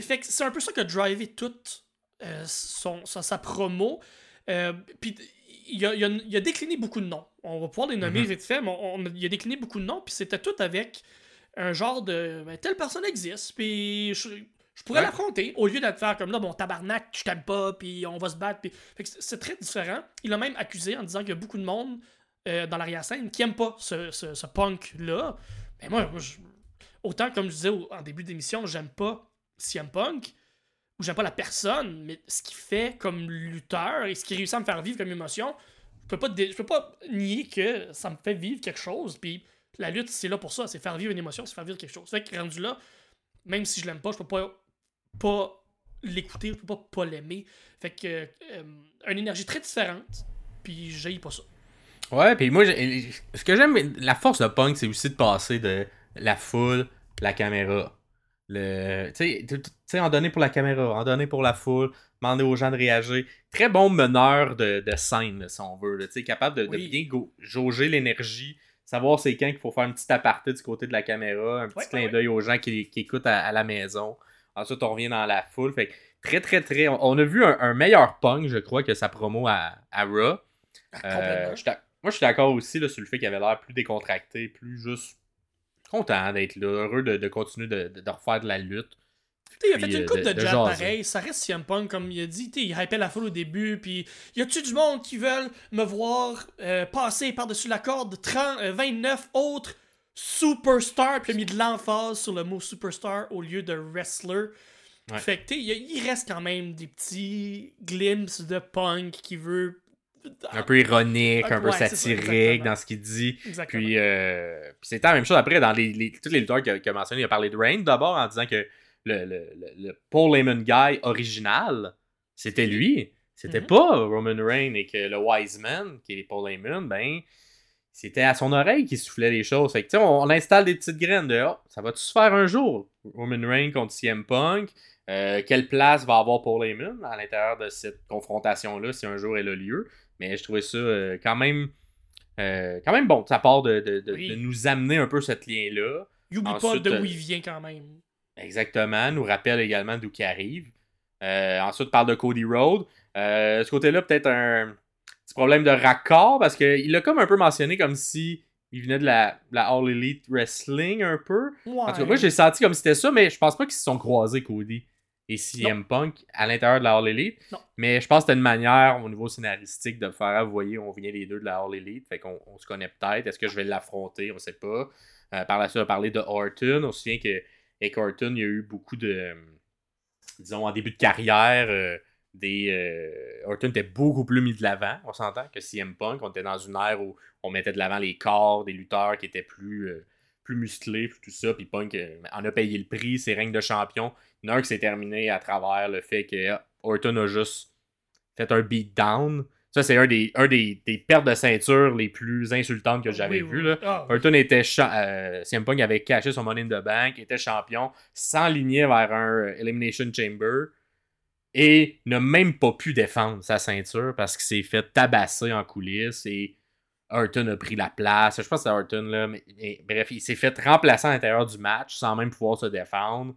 fait que c'est un peu ça qui a drivé toute euh, son, sa, sa promo. Euh, Puis il a, il, a, il a décliné beaucoup de noms. On va pouvoir les nommer Mhm. vite fait, mais on, on- il a décliné beaucoup de noms, puis c'était tout avec un genre de ben, telle personne existe, puis je, je pourrais Ouais. l'affronter au lieu d'être faire comme là, bon tabarnak, je t'aime pas, puis on va se battre. Puis... Que c'est- c'est très différent. Il a même accusé en disant qu'il y a beaucoup de monde euh, dans l'arrière-scène qui aime pas ce, ce, ce punk-là. Mais moi, moi, je- autant comme je disais au- en début d'émission, j'aime pas CM Punk, ou j'aime pas la personne, mais ce qu'il fait comme lutteur et ce qu'il réussit à me faire vivre comme émotion, je peux pas, je peux pas nier que ça me fait vivre quelque chose. Puis la lutte, c'est là pour ça, c'est faire vivre une émotion, c'est faire vivre quelque chose. Fait que rendu là, même si je l'aime pas, je peux pas, pas l'écouter, je peux pas pas l'aimer. Fait que euh, une énergie très différente, puis j'ai pas ça. Ouais, puis moi, ce que j'aime, la force de punk, c'est aussi de passer de la foule, la caméra. Le, tu sais, en donner pour la caméra, en donner pour la foule, demander aux gens de réagir. Très bon meneur de, de scène, là, si on veut. Tu sais, capable de, bien go- jauger l'énergie, savoir c'est quand qu'il faut faire un petit aparté du côté de la caméra, un petit Ouais, clin ouais, d'œil aux gens qui, qui écoutent à, à la maison. Ensuite, on revient dans la foule. Fait très, très, très. On, on a vu un, un meilleur punk, je crois, que sa promo à, à Raw. Euh, suis d'ac- moi, je suis d'accord aussi là, sur le fait qu'il avait l'air plus décontracté, plus juste content d'être là, heureux de, de continuer de, de- de refaire de la lutte. Il a fait une euh, coupe de- de, jab pareil, ça reste CM Punk comme il a dit, il hypait la foule au début, puis y a-tu du monde qui veulent me voir euh, passer par-dessus la corde 30, euh, 29 autres superstars, puis il a mis de l'emphase sur le mot superstar au lieu de wrestler? Ouais. Fait que il reste quand même des petits glimpses de Punk qui veut... Un peu ironique, un peu ouais, c'est ça, satirique dans ce qu'il dit. Exactement. Puis, euh, puis c'était la même chose après dans les, les, tous les lutteurs qu'il a, qu'il a mentionné. Il a parlé de Reign d'abord en disant que le, le, le, le Paul Heyman guy original, c'était lui. C'était Mhm. pas Roman Reigns et que le Wise Man, qui est Paul Heyman, ben, c'était à son oreille qu'il soufflait les choses. Fait que, on, on installe des petites graines de oh, ça va-tu se faire un jour Roman Reigns contre CM Punk? Euh, Quelle place va avoir Paul Heyman à l'intérieur de cette confrontation-là si un jour elle a lieu? Mais je trouvais ça euh, quand même. euh, quand même bon de sa part de, de- de- Oui. de nous amener un peu ce lien-là. Il oublie pas de euh, où il vient quand même. Exactement, nous rappelle également d'où il arrive. Euh, ensuite, parle de Cody Rhodes. Euh, ce côté-là, peut-être un petit problème de raccord parce qu'il l'a comme un peu mentionné comme si il venait de la, la All Elite Wrestling un peu. Ouais. En tout cas, moi, j'ai senti comme si c'était ça, mais je pense pas qu'ils se sont croisés, Cody et CM Punk, à l'intérieur de la All Elite. Non. Mais je pense que c'était une manière, au niveau scénaristique, de faire, ah, vous voyez, on vient les deux de la All Elite, fait qu'on on se connaît peut-être. Est-ce que je vais l'affronter? On sait pas. Euh, par la suite, on a parlé de Orton. On se souvient que avec Orton, il y a eu beaucoup de. euh, Disons, en début de carrière, euh, des. euh, Orton était beaucoup plus mis de l'avant, on s'entend, que CM Punk. On était dans une ère où on mettait de l'avant les corps des lutteurs qui étaient plus, plus musclés, puis tout ça. Puis Punk euh, en a payé le prix, ses règnes de champion. Un qui s'est terminé à travers le fait que ah, Orton a juste fait un beatdown. Ça, c'est un des, un des, des pertes de ceinture les plus insultantes que j'avais Oui, vues. oui. là. Ah, Orton était euh, CM Punk avait caché son money in the bank, était champion, s'enlignait vers un Elimination Chamber et n'a même pas pu défendre sa ceinture parce qu'il s'est fait tabasser en coulisses et Orton a pris la place. Je pense que c'est Orton là, mais, mais bref, il s'est fait remplacer à l'intérieur du match sans même pouvoir se défendre.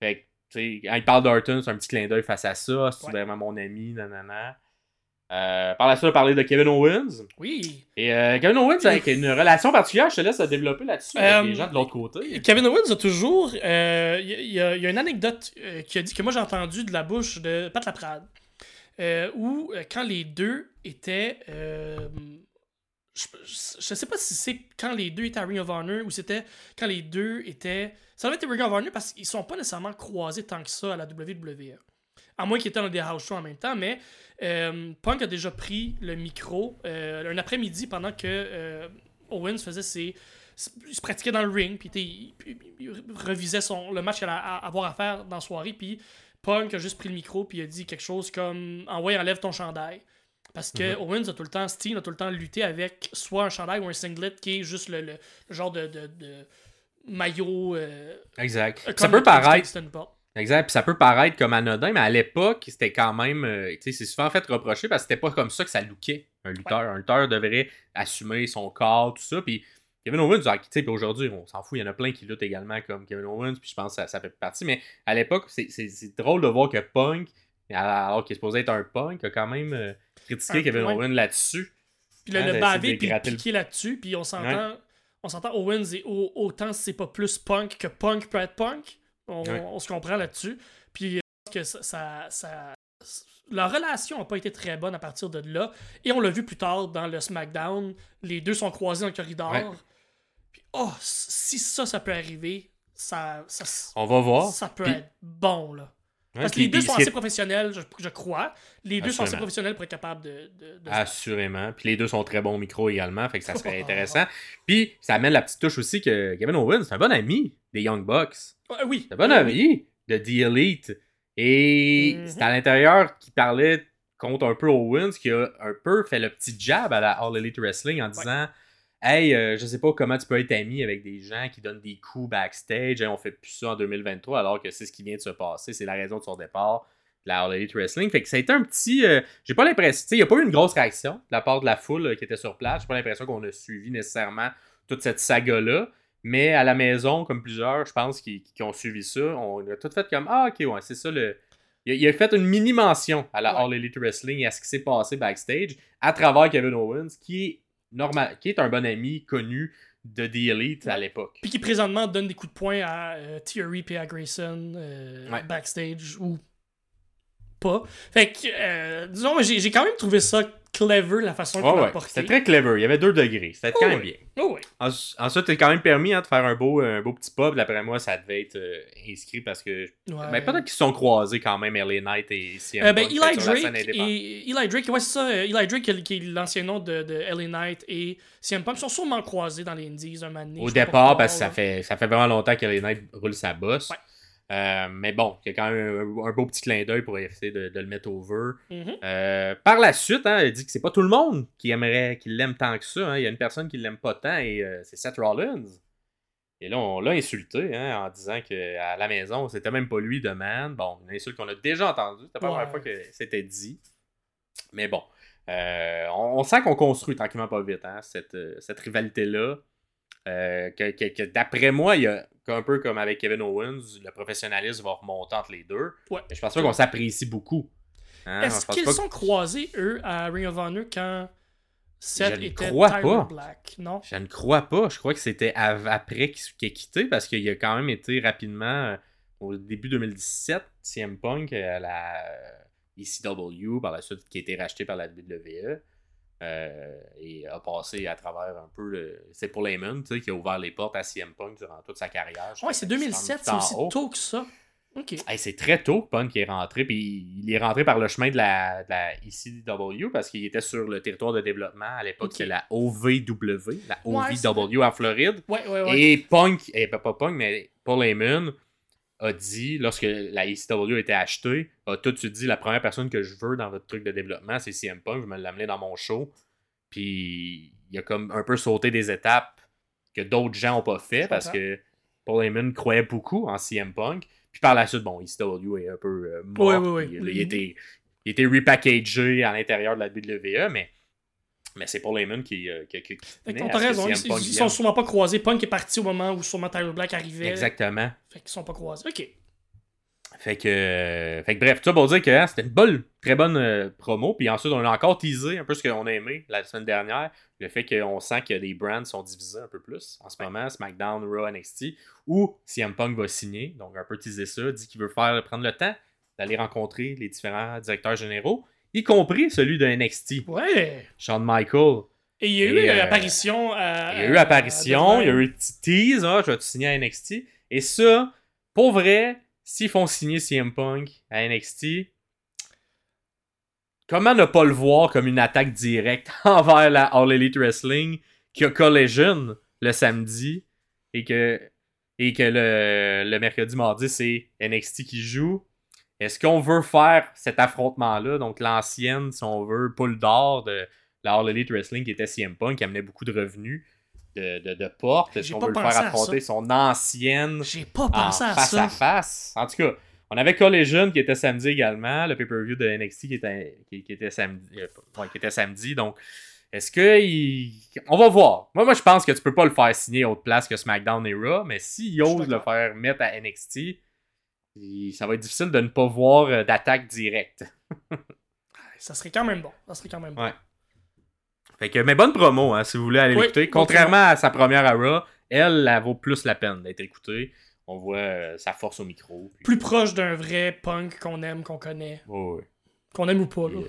Fait que, tu sais, quand il parle d'Orton, c'est un petit clin d'œil face à ça. C'est Ouais. vraiment mon ami, nanana. Euh, par la suite, on a parlé de Kevin Owens. Oui. Et euh, Kevin Owens avec une relation particulière, je te laisse développer là-dessus avec Euh, les gens de l'autre côté. Kevin Owens a toujours. Il y, a- y une anecdote qui a dit que moi j'ai entendu de la bouche de Pat Laprade. où quand les deux étaient. je, je sais pas si c'est quand les deux étaient à Ring of Honor ou c'était quand les deux étaient. Ça devait être Ring of Honor parce qu'ils sont pas nécessairement croisés tant que ça à la WWE. À moins qu'ils étaient dans des house shows en même temps, mais euh, Punk a déjà pris le micro euh, un après-midi pendant que euh, Owens faisait ses. Il se pratiquait dans le ring, puis il, il, il revisait son, le match qu'il allait avoir à faire dans la soirée, puis Punk a juste pris le micro, puis il a dit quelque chose comme Envoie, enlève ton chandail. Parce que Mhm. Owens a tout le temps, Steen a tout le temps lutté avec soit un chandail ou un singlet qui est juste le, le- le genre de, de, de maillot. euh, Exact. comme ça peut paraître. Exact. Puis ça peut paraître comme anodin, mais à l'époque, c'était quand même. euh, tu sais, c'est souvent fait reprocher parce que c'était pas comme ça que ça lookait un lutteur. Un lutteur devrait assumer son corps, tout ça. Puis Kevin Owens, ah, tu sais, puis aujourd'hui, on s'en fout, il y en a plein qui luttent également comme Kevin Owens, puis je pense que ça, ça fait partie. Mais à l'époque, c'est- drôle de voir que Punk, alors qu'il est supposé être un Punk, a quand même euh, critiqué Un Kevin. Owens là-dessus. Puis le, Hein, le de puis le piquer là-dessus, puis on s'entend. On s'entend Owens et au- autant c'est pas plus punk que punk peut être punk. On, Ouais. on se comprend là-dessus. Puis euh, je pense que ça, ça, ça- leur relation n'a pas été très bonne à partir de là. Et on l'a vu plus tard dans le SmackDown. Les deux sont croisés dans le corridor. Ouais. Puis oh, si ça, ça peut arriver, ça, ça, On va voir. ça peut Puis- être bon là. Ouais, Parce que les deux sont assez professionnels, je, je crois. Les deux sont assez professionnels pour être capables de. de, de- Assurément. Puis les deux sont très bons au micro également, fait que ça serait intéressant. Puis ça amène la petite touche aussi que Kevin Owens, c'est un bon ami des Young Bucks. Ouais, oui. C'est un bon ami de The Elite. Et Mhm. c'est à l'intérieur qui parlait contre un peu Owens qui a un peu fait le petit jab à la All Elite Wrestling en disant Hey, euh, je sais pas comment tu peux être ami avec des gens qui donnent des coups backstage. Hey, on fait plus ça en 2023 alors que c'est ce qui vient de se passer. C'est la raison de son départ de la All Elite Wrestling. Fait que ça a été un petit. euh, J'ai pas l'impression. Tu sais, il n'y a pas eu une grosse réaction de la part de la foule euh, qui était sur place. J'ai pas l'impression qu'on a suivi nécessairement toute cette saga-là. Mais à la maison, comme plusieurs, je pense, qui, qui ont suivi ça, on a tout fait comme Ah, ok, ouais, c'est ça le. Il a, il a fait une mini-mention à la Ouais. All Elite Wrestling et à ce qui s'est passé backstage à travers Kevin Owens, qui est, normal, qui est un bon ami connu de The Elite à l'époque. Puis qui présentement donne des coups de poing à euh, Theory et à Grayson euh, Ouais. backstage ou pas. Fait que, euh, disons, j'ai quand même trouvé ça clever la façon l'a ouais. C'était très clever. Il y avait deux degrés. C'était quand Oh, même ouais. bien. Oh, ouais. Ensuite, c'est quand même permis hein, de faire un beau, un beau petit pub. D'après moi, ça devait être euh, inscrit parce que. Mais peut-être qu'ils se sont croisés quand même, LA Knight et CM Euh, ben, Eli Drake, et, Eli Drake, ouais, c'est ça. euh, Eli Drake, qui est- l'ancien nom de, de LA Knight et CM Punk, sont sûrement croisés dans les Indies un moment donné. Au départ, parce que ça fait, ça fait vraiment longtemps que LA Knight roule sa bosse. Euh, mais bon, il y a quand même un, un beau petit clin d'œil pour essayer de, de le mettre over. Mhm. Euh, par la suite, hein, il dit que c'est pas tout le monde qui aimerait, qui l'aime tant que ça. hein. Il y a une personne qui l'aime pas tant et euh, c'est Seth Rollins. Et là, on l'a insulté hein, en disant qu'à la maison, c'était même pas lui de man. Bon, une insulte qu'on a déjà entendue. C'était pas la première fois que c'était dit. Mais bon, on, on sent qu'on construit tranquillement pas vite hein, cette, cette rivalité-là. Que, que- que d'après moi, il y a un peu comme avec Kevin Owens, le professionnalisme va remonter entre les deux. Ouais. Mais je pense pas qu'on s'apprécie beaucoup. Hein, Est-ce qu'ils sont croisés, eux, à Ring of Honor quand Seth Je ne était crois Tyler pas. Black? Non? Je ne crois pas. Je crois que c'était après qu'il ait quitté parce qu'il a quand même été rapidement euh, au début 2017, CM Punk à la euh, ECW, par la suite qui a été racheté par la WWE. Euh, et a passé à travers un peu le. C'est pour Layman, tu sais, qui a ouvert les portes à CM Punk durant toute sa carrière. Je Ouais, c'est qu'il 2007, c'est aussi haut. tôt que ça. Hey, c'est très tôt que Punk est rentré, puis il est rentré par le chemin de la, de la ECW parce qu'il était sur le territoire de développement à l'époque, Ok. c'est la OVW, la Ouais, OVW en Floride. Ouais, ouais, ouais. Et Punk, et pas pas Punk, mais Paul Heyman a dit, lorsque la ECW a été achetée, a tout de suite dit la première personne que je veux dans votre truc de développement, c'est CM Punk, je vais me l'amener dans mon show. Puis il a comme un peu sauté des étapes que d'autres gens n'ont pas fait parce que Paul Heyman croyait beaucoup en CM Punk. Puis par la suite, bon, ECW est un peu euh, mort. Puis, là, il, était, il était repackagé à l'intérieur de la WWE, mais, mais c'est Paul Heyman qui, euh, qui, qui, t'as raison, ils, Punk ils sont sûrement pas croisés. Punk est parti au moment où sûrement Tyler Black arrivait. Exactement. Fait qu'ils sont pas croisés. Ok. Fait que, euh, fait que bref, tout ça pour dire que hein, c'était une bonne, très bonne euh, promo. Puis ensuite, on a encore teasé un peu ce qu'on a aimé la semaine dernière. Le fait qu'on sent que les brands sont divisés un peu plus en ce moment. SmackDown, Raw, NXT. Où CM Punk va signer. Donc un peu teaser ça. Dit qu'il veut faire prendre le temps d'aller rencontrer les différents directeurs généraux. Y compris celui de NXT, Ouais. Shawn Michael. Et il y a eu une euh, apparition à. Il y a eu apparition, il y a eu tease, ah, je vais te signer à NXT. Et ça, pour vrai, s'ils font signer CM Punk à NXT, comment ne pas le voir comme une attaque directe envers la All Elite Wrestling qu'il y a Collision le samedi et que, et que le, le mercredi, mardi, c'est NXT qui joue, est-ce qu'on veut faire cet affrontement-là, donc l'ancienne, si on veut, poule d'or de la All Elite Wrestling qui était CM Punk, qui amenait beaucoup de revenus de, de, de porte, est-ce qu'on veut le faire affronter son ancienne J'ai pas en à face ça. à face. En tout cas, on avait Collision qui était samedi également, le pay-per-view de NXT qui était, qui, qui était samedi. euh, qui était samedi. Donc, est-ce que. il- On va voir. Moi, moi, je pense que tu peux pas le faire signer autre place que SmackDown et Raw, mais s'il ose le faire mettre à NXT, ça va être difficile de ne pas voir euh, d'attaque directe. Ça serait quand même bon. Ça serait quand même bon. Ouais. Fait que, mais bonne promo, hein, si vous voulez aller Oui, l'écouter. Contrairement à sa première à Raw, elle, elle vaut plus la peine d'être écoutée. On voit euh, sa force au micro. puis- Plus proche d'un vrai punk qu'on aime, qu'on connaît. Ouais, ouais. Qu'on aime ou pas, là.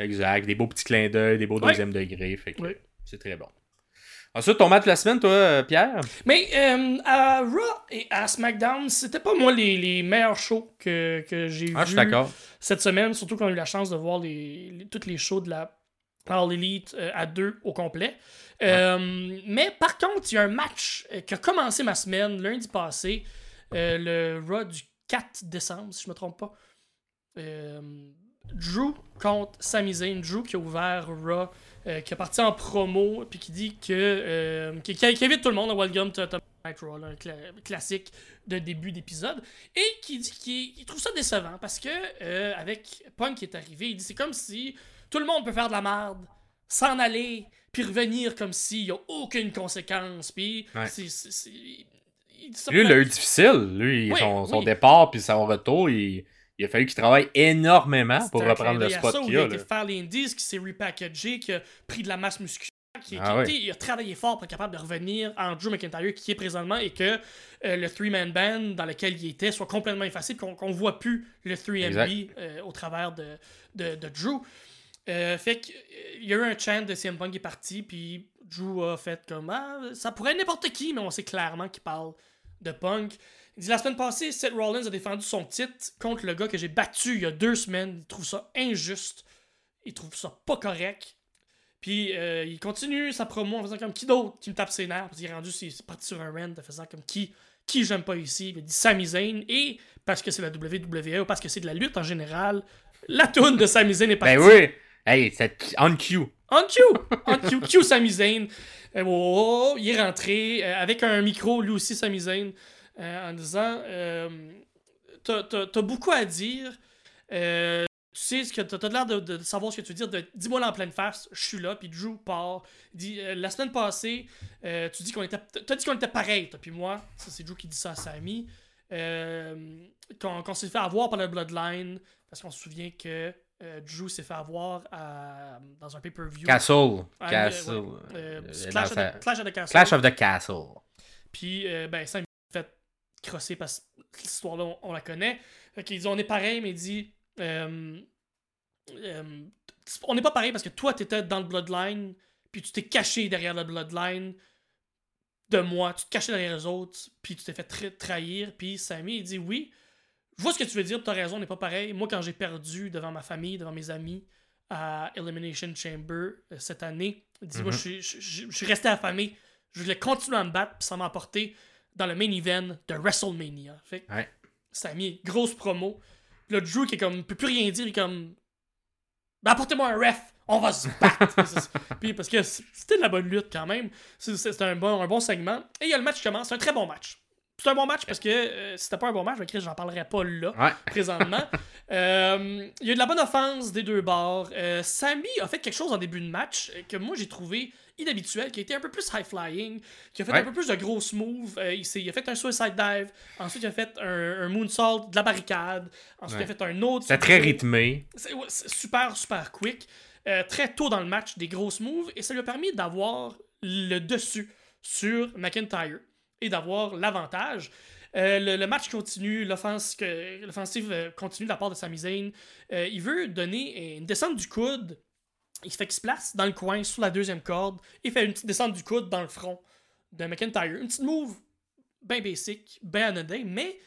Exact. Des beaux petits clins d'œil, des beaux deuxième degré. Fait que Oui. c'est très bon. Ensuite, ton match de la semaine, toi, euh, Pierre? Mais euh, à Raw et à SmackDown, c'était pas moi les, les meilleurs shows que, que j'ai Ah, vus cette semaine, surtout qu'on a eu la chance de voir les, les- toutes les shows de la All Elite euh, à deux au complet. Euh, Mais par contre, il y a un match qui a commencé ma semaine lundi passé, le Raw du 4 décembre, si je me trompe pas. Drew contre Sami Zayn. Drew qui a ouvert Raw, euh, qui est parti en promo, puis qui dit que. euh, qui, invite tout le monde à Welcome to, to un cla- classique de début d'épisode, et qui dit qu'il il trouve ça décevant parce que, euh, avec Punk qui est arrivé, il dit c'est comme si tout le monde peut faire de la merde, s'en aller, puis revenir comme s'il n'y a aucune conséquence, puis Ouais. Lui, il pour- a eu difficile. Lui, Oui, son, son oui. départ puis son retour, il, il a fallu qu'il travaille énormément pour reprendre le spot qu'il il a. a été là. faire les indies, qui s'est repackagé, qui a pris de la masse musculaire, qui, qui- Ah il a travaillé fort pour être capable de revenir en Drew McIntyre qui est présentement et que euh, le three-man band dans lequel il était soit complètement effacé, qu'on qu'on voit plus le 3MB euh, au travers de, de, de Drew. Euh, fait qu'il y a eu un chant de CM Punk qui est parti, puis Drew a fait comme ah, ça pourrait être n'importe qui, mais on sait clairement qu'il parle de Punk. Il dit la semaine passée, Seth Rollins a défendu son titre contre le gars que j'ai battu il y a deux semaines. Il trouve ça injuste. Il trouve ça pas correct. Puis euh, il continue sa promo en faisant comme qui d'autre qui me tape ses nerfs? Parce qu'il est rendu, c'est parti sur un rant en faisant comme qui, qui j'aime pas ici. Il dit Sami Zayn. Et parce que c'est la WWE ou parce que c'est de la lutte en général, la toune de Sami Zayn est partie. Ben oui! Hey, c'est on cue. On Q! On Q, Q Sami Zayn. Euh, oh, oh, il est rentré euh, avec un micro, lui aussi, Sami Zayn, en disant euh, T'as t'as beaucoup à dire. Euh, tu sais ce que t'as l'air de, de savoir ce que tu veux dire. Dis-moi en pleine face, je suis là. Puis Drew part. Dit euh, La semaine passée, euh, tu dis qu'on était. T'as dit qu'on était pareil, toi puis moi. Ça, c'est Drew qui dit ça à. Euh, qu'on qu'on s'est fait avoir par le Bloodline. Parce qu'on se souvient que euh, Drew s'est fait avoir à- dans un pay-per-view. Castle. Castle. euh, ouais. Euh, Euh, Clash, of the, Clash of the Castle. Clash of the Castle. Puis, euh, ben, ça crosser parce que cette histoire-là, on, on la connaît. Fait qu'il dit, on est pareil, mais il dit, euh, euh, on n'est pas pareil parce que toi, t'étais dans le Bloodline, puis tu t'es caché derrière le Bloodline de moi, tu te cachais derrière les autres, puis tu t'es fait tra- trahir. Puis Sammy, il dit, oui, je vois ce que tu veux dire, t'as raison, on n'est pas pareil. Moi, quand j'ai perdu devant ma famille, devant mes amis, à Elimination Chamber euh, cette année, il dit, moi, Mhm. je suis- je je- je suis resté affamé. Je voulais continuer à me battre, puis ça m'a apporté dans le main event de WrestleMania. Fait que Ouais. Sammy, grosse promo. Puis là, Drew qui est comme, peut plus rien dire, il est comme, ben, apportez-moi un ref, on va se battre. Puis parce que c'était de la bonne lutte quand même. C'était un bon, un bon segment. Et il y a le match qui commence, c'est un très bon match. C'est un bon match parce que euh, si c'était pas un bon match, ben, Chris, j'en parlerais pas là Ouais. présentement. Euh, il y a eu de la bonne offense des deux bords. Euh, Sammy a fait quelque chose en début de match que moi j'ai trouvé inhabituel, qui a été un peu plus high-flying, qui a fait Ouais. un peu plus de gros moves. Euh, il, a fait un suicide dive, ensuite il a fait un, un moonsault de la barricade, ensuite il a fait un autre. C'était très rythmé. C'est ouais, c'est super, super quick. Euh, très tôt dans le match, des grosses moves, et ça lui a permis d'avoir le dessus sur McIntyre et d'avoir l'avantage. Euh, le, le match continue, l'offensive continue de la part de Sami Zayn. Euh, il veut donner une descente du coude. Il fait qu'il se place dans le coin sous la deuxième corde et fait une petite descente du coude dans le front de McIntyre. Une petite move bien basic, bien anodin, mais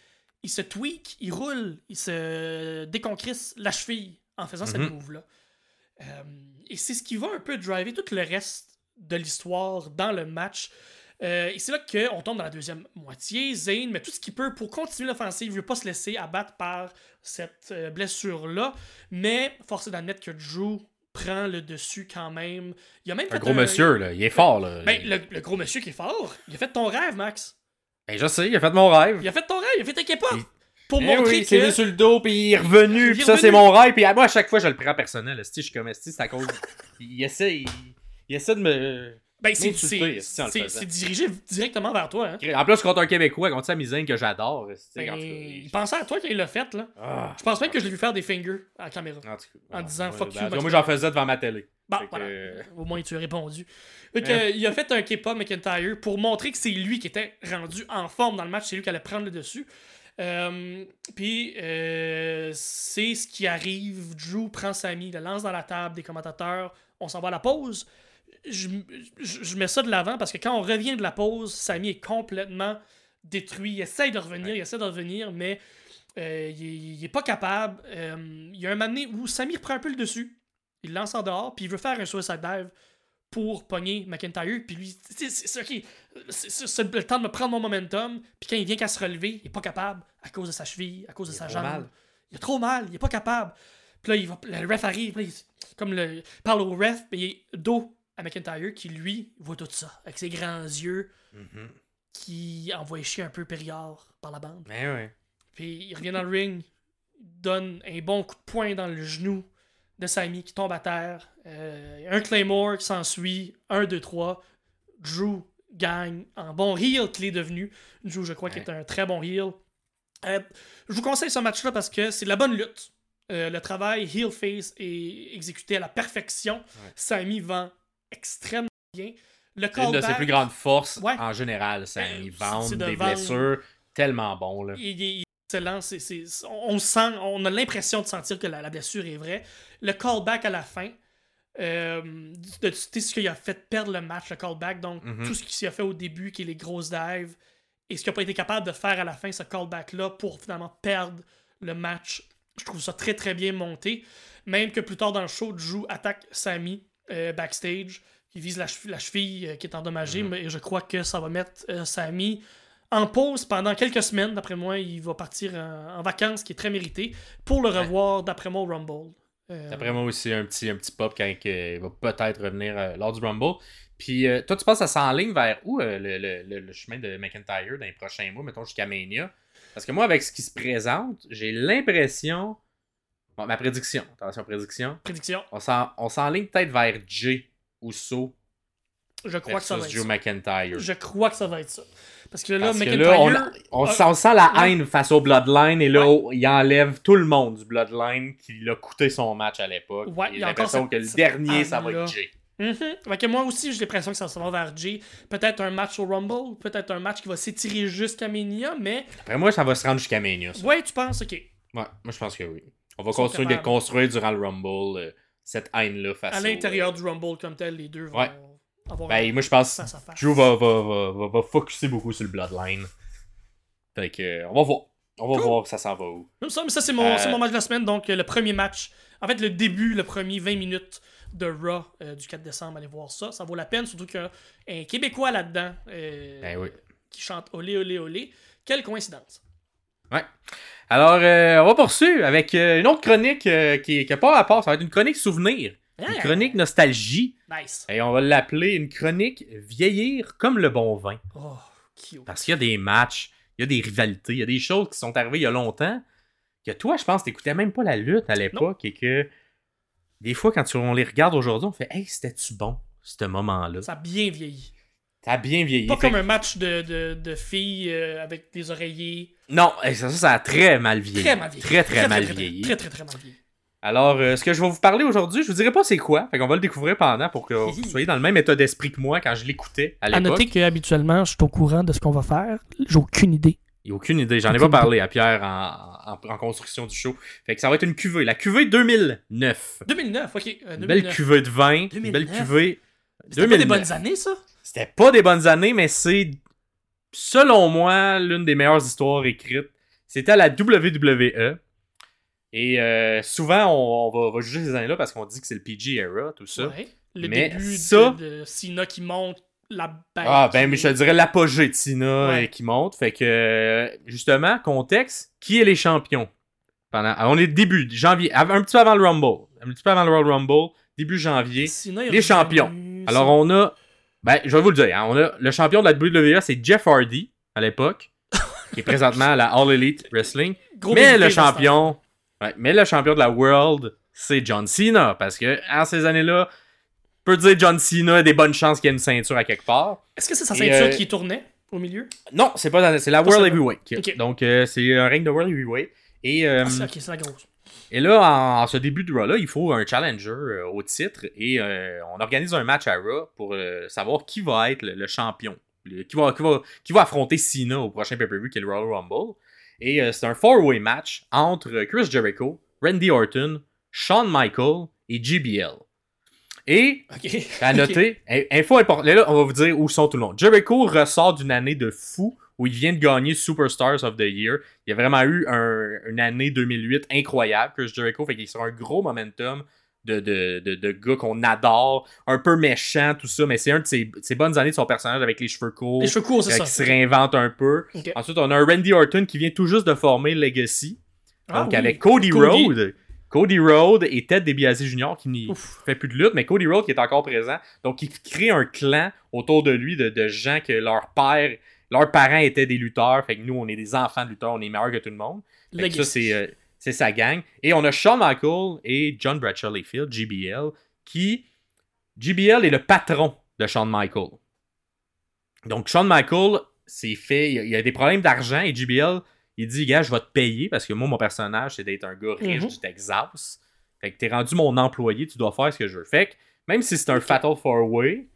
il se tweak, il roule, il se déconcrisse la cheville en faisant cette Mhm. move-là. Euh, et c'est ce qui va un peu driver tout le reste de l'histoire dans le match. Euh, et c'est là qu'on tombe dans la deuxième moitié. Zane met tout ce qu'il peut pour continuer l'offensive. Il veut pas se laisser abattre par cette euh, blessure-là. Mais force est d'admettre que Drew prend le dessus quand même. Il a même Un fait gros monsieur, là. Il est fort, là. Ben, le, le gros monsieur qui est fort, il a fait ton rêve, Max. Ben, je sais, il a fait mon rêve. Il a fait ton rêve, il a fait K-pop. Il- Pour Eh montrer oui, il s'est que. mis sur le dos, puis il est revenu, Il est puis ça, c'est mon rêve. Puis moi, à chaque fois, je le prends personnel. esti, Je suis comme, c'est à cause. il, essaie, il, il essaie de me. Ben, c'est c'est- dirigé directement vers toi. Hein. En plus, contre un Québécois, contre Sami Zayn que j'adore. esti, Ben, il pensait à toi quand il l'a fait, là. Ah, Je pense même que je l'ai vu faire des fingers à la caméra. en tout cas, En disant, ouais, fuck ben, you, Moi, j'en faisais devant ma télé. Bon, que, voilà. euh, Au moins, tu as répondu. Hein? euh, il a fait un K-pop McIntyre pour montrer que c'est lui qui était rendu en forme dans le match. C'est lui qui allait prendre le dessus. Euh, Puis, euh, c'est ce qui arrive. Drew prend Sami, le lance dans la table des commentateurs. On s'en va à la pause. Je, je- je mets ça de l'avant parce que quand on revient de la pause, Sami est complètement détruit. Il essaye de revenir, il essaie de revenir, mais euh, il, est, il est pas capable. Euh, il y a un moment donné où Sami reprend un peu le dessus. Il lance en dehors, puis il veut faire un suicide dive pour pogner McIntyre. Puis lui, c'est ok, c'est- le temps de me prendre mon momentum. Puis quand il vient qu'à se relever, il est pas capable à cause de sa cheville, à cause de Il sa jambe. mal. Il a trop mal, il est pas capable. Puis là, il va, le ref arrive, puis là, il- comme le, il parle au ref, mais il est dos à McIntyre qui, lui, voit tout ça, avec ses grands yeux, mhm. qui envoie chier un peu Périard par la bande. Ben ouais. Puis il revient dans le ring, donne un bon coup de poing dans le genou de Sami qui tombe à terre. Euh, un Claymore qui s'ensuit. 1, 2, 3. Drew gagne en bon heel qu'il est devenu. Drew, je crois, qui Ouais. est un très bon heel. Euh, je vous conseille ce match-là parce que c'est de la bonne lutte. Euh, le travail heel face est exécuté à la perfection. Sami vend extrêmement bien. Le une de ses plus grandes forces Ouais. en général. Ça, il c'est- vend de des vendre. blessures tellement bon. Là. il, il- est excellent. on sent, on a l'impression de sentir que la, la blessure est vraie. Le callback à la fin, euh, de, de ce qui a fait perdre le match, le callback, donc Mhm. tout ce qui s'est fait au début, qui est les grosses dives, et ce qu'il n'a pas été capable de faire à la fin, ce callback-là, pour finalement perdre le match. Je trouve ça très très bien monté. Même que plus tard dans le show, Drew attaque Sami euh, backstage. Il vise la, chev- la cheville euh, qui est endommagée, Mhm. mais je crois que ça va mettre euh, Sami en pause pendant quelques semaines. D'après moi, il va partir en, en vacances, qui est très mérité, pour le revoir, d'après moi, au Rumble. Euh, D'après moi aussi, un petit, un petit pop quand il va peut-être revenir lors du Rumble. Puis toi, tu penses que ça s'enligne vers où le- le chemin de McIntyre dans les prochains mois, mettons jusqu'à Mania? Parce que moi, avec ce qui se présente, j'ai l'impression. Bon, ma prédiction, attention, prédiction. Prédiction. On s'en- on s'enligne peut-être vers Jay Uso Je crois que ça va être Drew ça. McIntyre. Je crois que ça va être ça. Parce que là, Parce que McIntyre. là, on, on, sent- on sent la ouais. haine face au Bloodline et là, il enlève tout le monde du Bloodline qui l'a coûté son match à l'époque. Ouais, J'ai il a l'impression que le dernier, ça va être Jay. Mhm. Que moi aussi, j'ai l'impression que ça va vers Jay. Peut-être un match au Rumble, peut-être un match qui va s'étirer jusqu'à Mania, mais. Après moi, ça va se rendre jusqu'à Mania. ça. Ouais, tu penses, ok. Ouais, moi je pense que oui. On va capables. construire durant le Rumble euh, cette haine-là face À l'intérieur du Rumble comme tel, les deux vont Ouais. avoir Ben, un moi je pense que Drew va, va, va, va, va focuser beaucoup sur le Bloodline. Fait que, euh, on va voir. On va Cool. voir ça s'en va où. Comme ça, mais ça, c'est mon, Euh, mon match de la semaine. Donc, euh, le premier match. En fait, le début, le premier 20 minutes de Raw euh, du 4 décembre. Allez voir ça. Ça vaut la peine, surtout qu'il y a un Québécois là-dedans euh, Ben oui. qui chante Olé, olé, olé. Quelle coïncidence. Alors, euh, on va poursuivre avec euh, une autre chronique euh, qui n'a pas rapport. Ça va être une chronique souvenir. Une Ah, chronique nostalgie. Nice. Et on va l'appeler une chronique vieillir comme le bon vin. Oh, cute. Parce qu'il y a des matchs, il y a des rivalités, il y a des choses qui sont arrivées il y a longtemps. Que toi, je pense, t'écoutais même pas la lutte à l'époque et que des fois, quand on les regarde aujourd'hui, on fait Hey, c'était-tu bon, ce moment-là? Ça a bien vieilli. Ça a bien vieilli. Pas Fait comme un match de, de, de filles euh, avec des oreillers. Non, ça, ça, a très mal vieilli. Très mal vieilli. Très, très, mal vieilli. Très, très, très, mal vieilli. Alors, euh, ce que je vais vous parler aujourd'hui, je vous dirai pas c'est quoi. Fait qu'on va le découvrir pendant pour que vous soyez dans le même état d'esprit que moi quand je l'écoutais à À l'époque. noter qu'habituellement, je suis au courant de ce qu'on va faire. J'ai aucune idée. Il n'y a aucune idée. J'en ai pas parlé à Pierre en, en- en construction du show. Fait que ça va être une cuvée. La cuvée 2009. 2009, ok. euh, Une belle 2009. cuvée de vin. Une 2009. belle cuvée. C'était pas des 2009. bonnes années, ça? C'était pas des bonnes années, mais c'est, selon moi, l'une des meilleures histoires écrites. C'était à la WWE. Et euh, souvent, on, on va, juger ces années-là parce qu'on dit que c'est le PG era, tout ça. Ouais. Le Mais début ça- de, de Cena qui monte la bague. Ah, ben, mais je te dirais l'apogée de Ouais. euh, qui monte. Fait que, justement, contexte, qui est les champions? Pendant, on est début, janvier, un petit peu avant le Rumble. Un petit peu avant le Royal Rumble, début janvier. Les champions. Alors, on a, ben, je vais vous le dire, hein, on a le champion de la WWE, c'est Jeff Hardy, à l'époque, qui est présentement à la All Elite Wrestling. Gros mais le champion, ouais, mais le champion de la World, c'est John Cena. Parce que, en ces années-là, on peut dire John Cena a des bonnes chances qu'il y ait une ceinture à quelque part. Est-ce que c'est sa ceinture euh, qui tournait au milieu? Non, c'est pas dans- c'est la World. Heavyweight. Donc euh, c'est un règne de World Heavyweight. Et, euh, Ah, c'est- la grosse. Et là, en, en ce début de Raw-là, il faut un challenger euh, au titre. Et euh, on organise un match à Raw pour euh, savoir qui va être le, le champion. Le- qui, va, qui, va, qui va affronter Cena au prochain pay-per-view qui est le Royal Rumble. Et c'est un four-way match entre Chris Jericho, Randy Orton, Shawn Michaels et JBL. Et à noter, in- info importante. Là, on va vous dire où sont tout le monde. Jericho ressort d'une année de fou où il vient de gagner Superstars of the Year. Il a vraiment eu un- une année 2008 incroyable, Chris Jericho. Fait qu'il sur un gros momentum de, de, de, de gars qu'on adore, un peu méchant, tout ça. Mais c'est un de ses, ses bonnes années de son personnage avec les cheveux courts, Les cheveux courts, c'est euh, ça. qui se réinvente un peu. Ensuite, on a un Randy Orton qui vient tout juste de former Legacy. Ah Donc oui. avec Cody, Cody. Rhodes. Cody Rhodes et Ted DiBiase Jr. qui n'y fait plus de lutte, mais Cody Rhodes qui est encore présent. Donc il crée un clan autour de lui de, de gens que leur père, leurs parents étaient des lutteurs. Fait que nous, on est des enfants de lutteurs, on est meilleurs que tout le monde. Fait que ça, c'est euh, c'est sa gang. Et on a Shawn Michaels et John Bradshaw Layfield, JBL, qui. JBL est le patron de Shawn Michaels. Donc Shawn Michaels, c'est fait. Il y a- des problèmes d'argent et JBL, il dit Gars, je vais te payer parce que moi, mon personnage, c'est d'être un gars riche Mhm. du Texas. Fait que t'es rendu mon employé, tu dois faire ce que je veux. Fait que même si c'est un Fatal Four Way,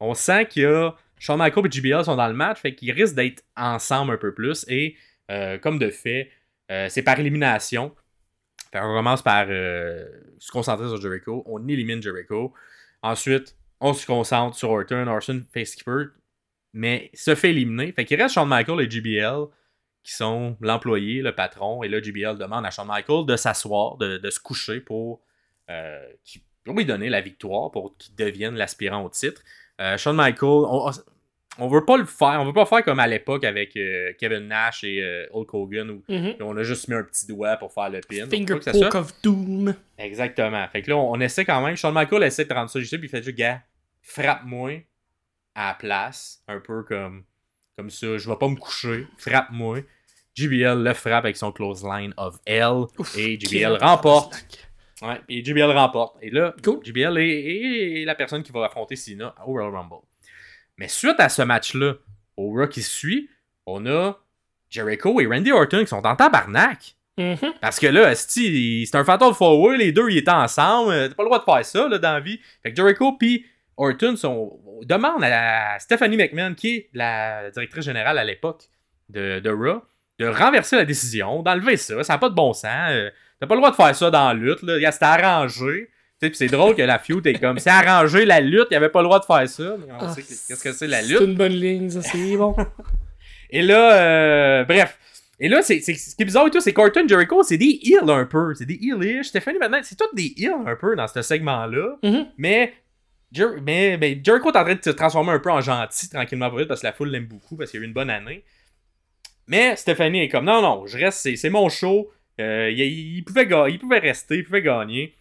on sent qu'il y a. Shawn Michaels et JBL sont dans le match, fait qu'ils risquent d'être ensemble un peu plus. Et euh, comme de fait, euh, c'est par élimination. On commence par euh, se concentrer sur Jericho. On élimine Jericho. Ensuite, on se concentre sur Orton. Orton peut, mais se fait éliminer. Fait qu'il reste Shawn Michaels et JBL qui sont l'employé, le patron. Et là, JBL demande à Shawn Michaels de s'asseoir, de, se coucher pour, lui donner la victoire, pour qu'il devienne l'aspirant au titre. Euh, Shawn on, on veut pas le faire, on veut pas faire comme à l'époque avec euh, Kevin Nash et euh, Hulk Hogan où Mhm. on a juste mis un petit doigt pour faire le pin. Finger poke of doom. Exactement. Fait que là, on, on essaie quand même. Shawn Michaels essaie de rendre ça juste, puis il fait juste, gars, frappe-moi à la place. Un peu comme, comme ça. Je vais pas me coucher. Frappe-moi. JBL le frappe avec son clothesline of L. Ouf, et JBL remporte. Ouais, et JBL remporte. Et là, Cool. JBL est, est la personne qui va affronter Cena au Royal Rumble. Mais suite à ce match-là, au Raw qui suit, on a Jericho et Randy Orton qui sont en tabarnak. Mhm. Parce que là, c'est un Fatal Four Way, les deux ils étaient ensemble, euh, t'as pas le droit de faire ça là, dans la vie. Fait que Jericho puis Orton sont, demandent à Stephanie McMahon, qui est la directrice générale à l'époque de, de Raw, de renverser la décision, d'enlever ça, ça n'a pas de bon sens. euh, t'as pas le droit de faire ça dans la lutte, là, c'était arrangé. C'est drôle que la feud est comme, c'est arrangé la lutte, il avait pas le droit de faire ça. Mais on Ah, sait que- qu'est-ce que c'est la C'est lutte. une bonne ligne, ça, c'est bon. Et là, euh, bref. Et là, c'est, c'est- ce qui est bizarre et tout, c'est qu'Orton Jericho, c'est des heals un peu. C'est des healish. Stéphanie, maintenant, c'est tous des heals un peu dans ce segment-là. Mhm. Mais, Jer- mais, mais Jericho est en train de se transformer un peu en gentil tranquillement pas vite parce que la foule l'aime beaucoup parce qu'il a eu une bonne année. Mais Stéphanie est comme non, non, je reste, c'est, c'est mon show. Euh, il, il pouvait ga- il pouvait rester, il pouvait gagner.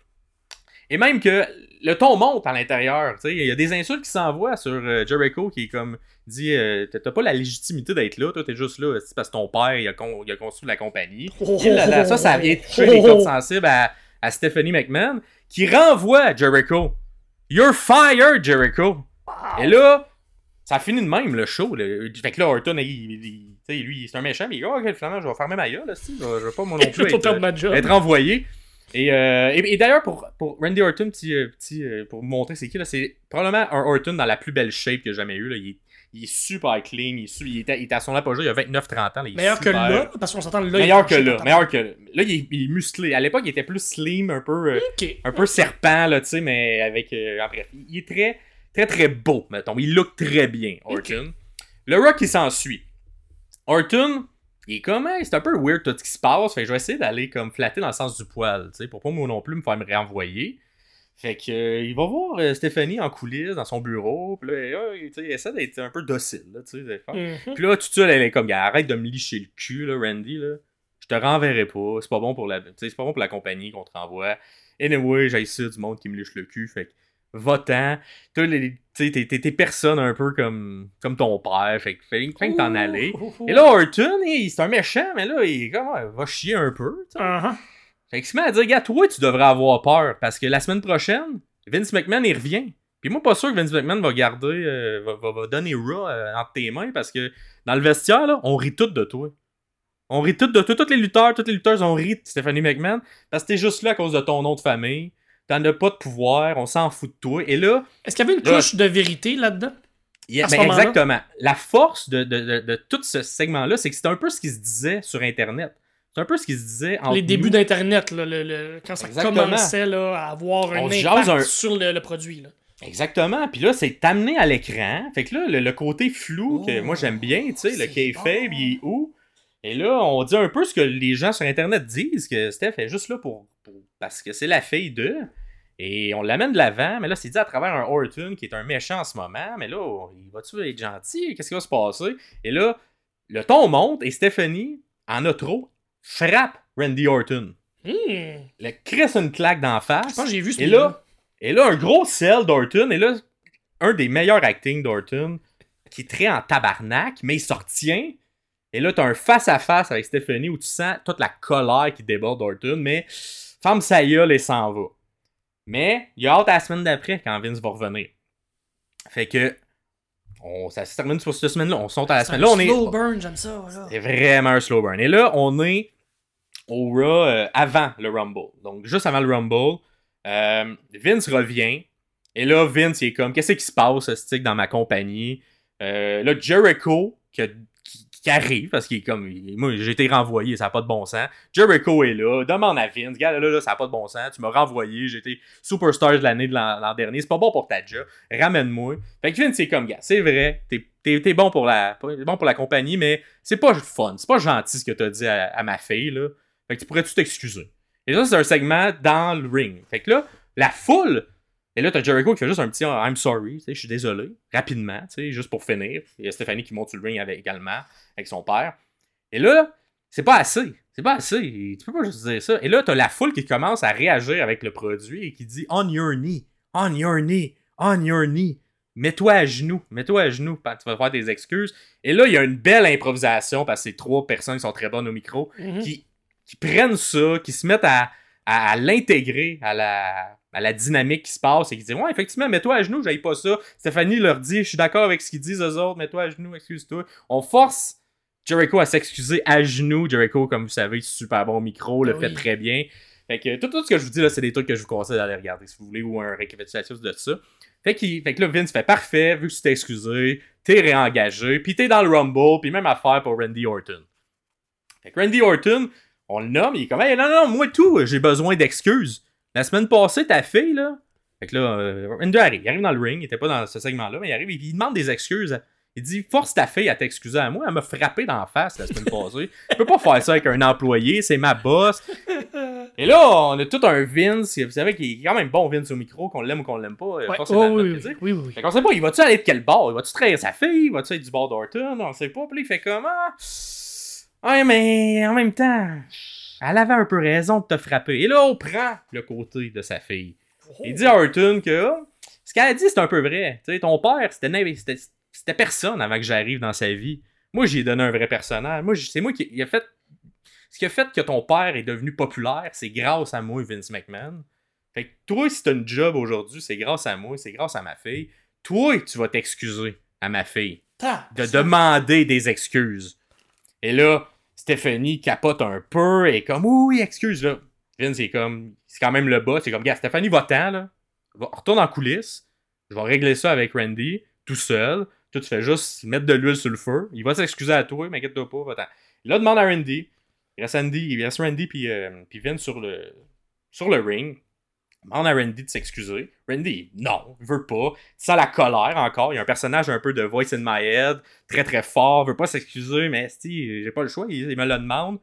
Et même que le ton monte à l'intérieur. Il y a des insultes qui s'envoient sur euh, Jericho qui est comme dit euh, T'as pas la légitimité d'être là, toi t'es juste là parce que ton père il a, con- il a construit la compagnie. Et là, là, ça, ça vient toucher les cordes sensibles à, à Stephanie McMahon qui renvoie Jericho. You're fired, Jericho. Et là, ça finit de même le show. là. Fait que là, Orton, il, il- lui, c'est un méchant, mais il dit Oh, ok, finalement, je vais fermer ma gueule, là, je, vais- je vais pas moi non plus être, job. être envoyé. Et, euh, et, et d'ailleurs, pour, pour Randy Orton, petit, euh, petit, euh, pour vous montrer c'est qui, là, c'est probablement un Orton dans la plus belle shape qu'il a jamais eu. Là. Il, est, il est super clean, il, est il était, il à son apogée, il a 29-30 ans. là, il est Meilleur que là, parce qu'on s'entend là. Meilleur que il- là, meilleur que là. Là, il est, il musclé. À l'époque, il était plus slim, un peu, un peu serpent, là, tu sais, mais avec. euh, bref, il est très, très, très beau, mettons. Il look très bien, Orton. Le rock qui s'ensuit. Orton il est comme, hey, c'est un peu weird tout ce qui se passe. Fait que je vais essayer d'aller comme flatter dans le sens du poil, tu sais, pour pas moi non plus me faire me renvoyer. Fait que euh, il va voir euh, Stéphanie en coulisses dans son bureau. Puis là, euh, il essaie d'être un peu docile, là, tu sais. Mhm. Puis là, tout ça, elle est comme, arrête de me licher le cul, là, Randy, là. Je te renverrai pas. C'est pas bon pour la, c'est pas bon pour la compagnie qu'on te renvoie. Anyway, j'ai ça du monde qui me liche le cul. Fait que, va-t'en. T'as les- tu sais, t'es- personne un peu comme, comme ton père. Fait que, fait que t'en aller. Ouh, ouh, ouh. Et là, Orton, c'est un méchant, mais là, il comme, va chier un peu. Uh-huh. Fait qu'il se met à dire, gars, toi, tu devrais avoir peur parce que la semaine prochaine, Vince McMahon, il revient. Puis moi, pas sûr que Vince McMahon va garder, euh, va, va- va donner Raw euh, entre tes mains parce que dans le vestiaire, là, on rit tout de toi. On rit tout de toi. Tous les lutteurs, toutes les lutteuses, on rit de Stephanie McMahon parce que t'es juste là à cause de ton nom de famille. T'en as pas de pouvoir, on s'en fout de toi. Et là, Est-ce qu'il y avait une Là- couche de vérité là-dedans? ben, exactement. La force de, de, de, de tout ce segment-là, c'est que c'était un peu ce qui se disait sur Internet. C'est un peu ce qui se disait entre Les débuts d'Internet, le, le- quand ça Exactement. commençait là, à avoir un On impact un- sur le, le produit. Là. Exactement. Puis là, c'est amené à l'écran. Fait que là, le, le côté flou que Oh, moi j'aime bien, tu sais, le c'est kayfabe, bon. il est où? Et là, on dit un peu ce que les gens sur Internet disent, que Steph est juste là pour, pour- parce que c'est la fille d'eux. Et on l'amène de l'avant, mais là, c'est dit à travers un Orton qui est un méchant en ce moment. Mais là, il va-tu être gentil? Qu'est-ce qui va se passer? Et là, le ton monte et Stephanie, en a trop, frappe Randy Orton. Hmm, Le crisse une claque d'en face. Je pense que j'ai vu ce Et là, et là, un gros sell d'Orton. Et là, un des meilleurs acting d'Orton qui est très en tabarnak, mais il se retient. Et là, t'as un face-à-face avec Stephanie où tu sens toute la colère qui déborde d'Orton, mais femme sa gueule et s'en va. Mais il a hâte à la semaine d'après quand Vince va revenir. Fait que on, ça se termine pour cette semaine-là. On saute à la C'est un semaine. Là, on est. slow burn, j'aime ça. C'est vraiment un slow burn. Et là, on est au Raw euh, avant le Rumble. Donc, juste avant le Rumble, euh, Vince revient. Et là, Vince, il est comme, qu'est-ce qui se passe, stick, dans ma compagnie? Euh, là, Jericho, qui, qui- qui arrive, parce qu'il est comme, moi, j'ai été renvoyé, ça n'a pas de bon sens. Jericho est là, demande à Vince, gars, là, là, ça n'a pas de bon sens, tu m'as renvoyé, été superstar de l'année de l'an dernier, c'est pas bon pour ta job, ramène-moi. Fait que Vince, c'est comme, gars, c'est vrai, t'es bon, pour la- bon pour la compagnie, mais c'est pas fun, c'est pas gentil ce que t'as dit à, ma fille, là. Fait que tu pourrais-tu t'excuser? Et ça, c'est un segment dans le ring. Fait que là, la foule, et là, t'as Jericho qui fait juste un petit I'm sorry, je suis désolé, rapidement, juste pour finir. Il y a Stéphanie qui monte sur le ring avec, également, avec son père. Et là, c'est pas assez. C'est pas assez. Tu peux pas juste dire ça. Et là, t'as la foule qui commence à réagir avec le produit et qui dit On your knee, on your knee, on your knee. Mets-toi à genoux, mets-toi à genoux, tu vas faire tes excuses. Et là, il y a une belle improvisation parce que c'est trois personnes qui sont très bonnes au micro Mhm. qui, qui prennent ça, qui se mettent à, à, à l'intégrer à la, à la dynamique qui se passe et qui disent Ouais, effectivement, mets-toi à genoux, j'aille pas ça. Stéphanie leur dit Je suis d'accord avec ce qu'ils disent eux autres, mets-toi à genoux, excuse-toi. On force Jericho à s'excuser à genoux. Jericho, comme vous savez, super bon au micro, le Ah fait très bien. Fait que tout, tout ce que je vous dis là, c'est des trucs que je vous conseille d'aller regarder si vous voulez ou un récapitulatif de ça. Fait, qu'il- fait que là, Vince fait parfait, vu que tu t'es excusé, t'es réengagé, puis t'es dans le Rumble, puis même affaire pour Randy Orton. Fait que Randy Orton, on le nomme, il est comme, hey, non, non, moi tout, j'ai besoin d'excuses. La semaine passée, ta fille, là. Fait que là, euh, arrive, il arrive dans le ring, il était pas dans ce segment-là, mais il arrive, il, il demande des excuses. Il dit, force ta fille à t'excuser à moi, elle m'a frappé dans la face la semaine passée. Je peux pas faire ça avec un employé, c'est ma boss. Et là, on a tout un Vince, vous savez qu'il est quand même bon Vince au micro, qu'on l'aime ou qu'on l'aime pas. euh, Ouais. Oh, oui, oui, oui, oui. Fait qu'on sait pas, il va-tu aller de quel bord? Il va-tu trahir sa fille? Il va-tu être du bord d'Orton? On sait pas. Puis là, il fait comme, ah, ouais, mais en même temps, elle avait un peu raison de te frapper. Et là, on prend le côté de sa fille. Il dit à Orton que ah, ce qu'elle a dit, c'est un peu vrai. Tu sais, ton père, c'était personne avant que j'arrive dans sa vie. Moi, j'ai donné un vrai personnage. Moi, c'est moi qui il a fait. Ce qui a fait que ton père est devenu populaire, c'est grâce à moi, Vince McMahon. Fait que toi, si t'as une job aujourd'hui, c'est grâce à moi, c'est grâce à ma fille. Toi, tu vas t'excuser à ma fille de demander des excuses. Et là, Stéphanie capote un peu et comme oui, excuse là. Vince c'est comme c'est quand même le boss, c'est comme gars, Stéphanie va-t'en là. Retourne en coulisses. Je vais régler ça avec Randy tout seul. Toi tu fais juste mettre de l'huile sur le feu. Il va s'excuser à toi, mais inquiète-toi pas, va-t'en. Là demande à Randy. Il reste Randy, il reste Randy puis, euh, puis Vince sur le sur le ring. Demande à Randy de s'excuser. Randy, non, il veut pas. Sens la colère encore. Il y a un personnage un peu de Voice in My Head, très très fort, veut pas s'excuser, mais si, j'ai pas le choix, il, il me le demande.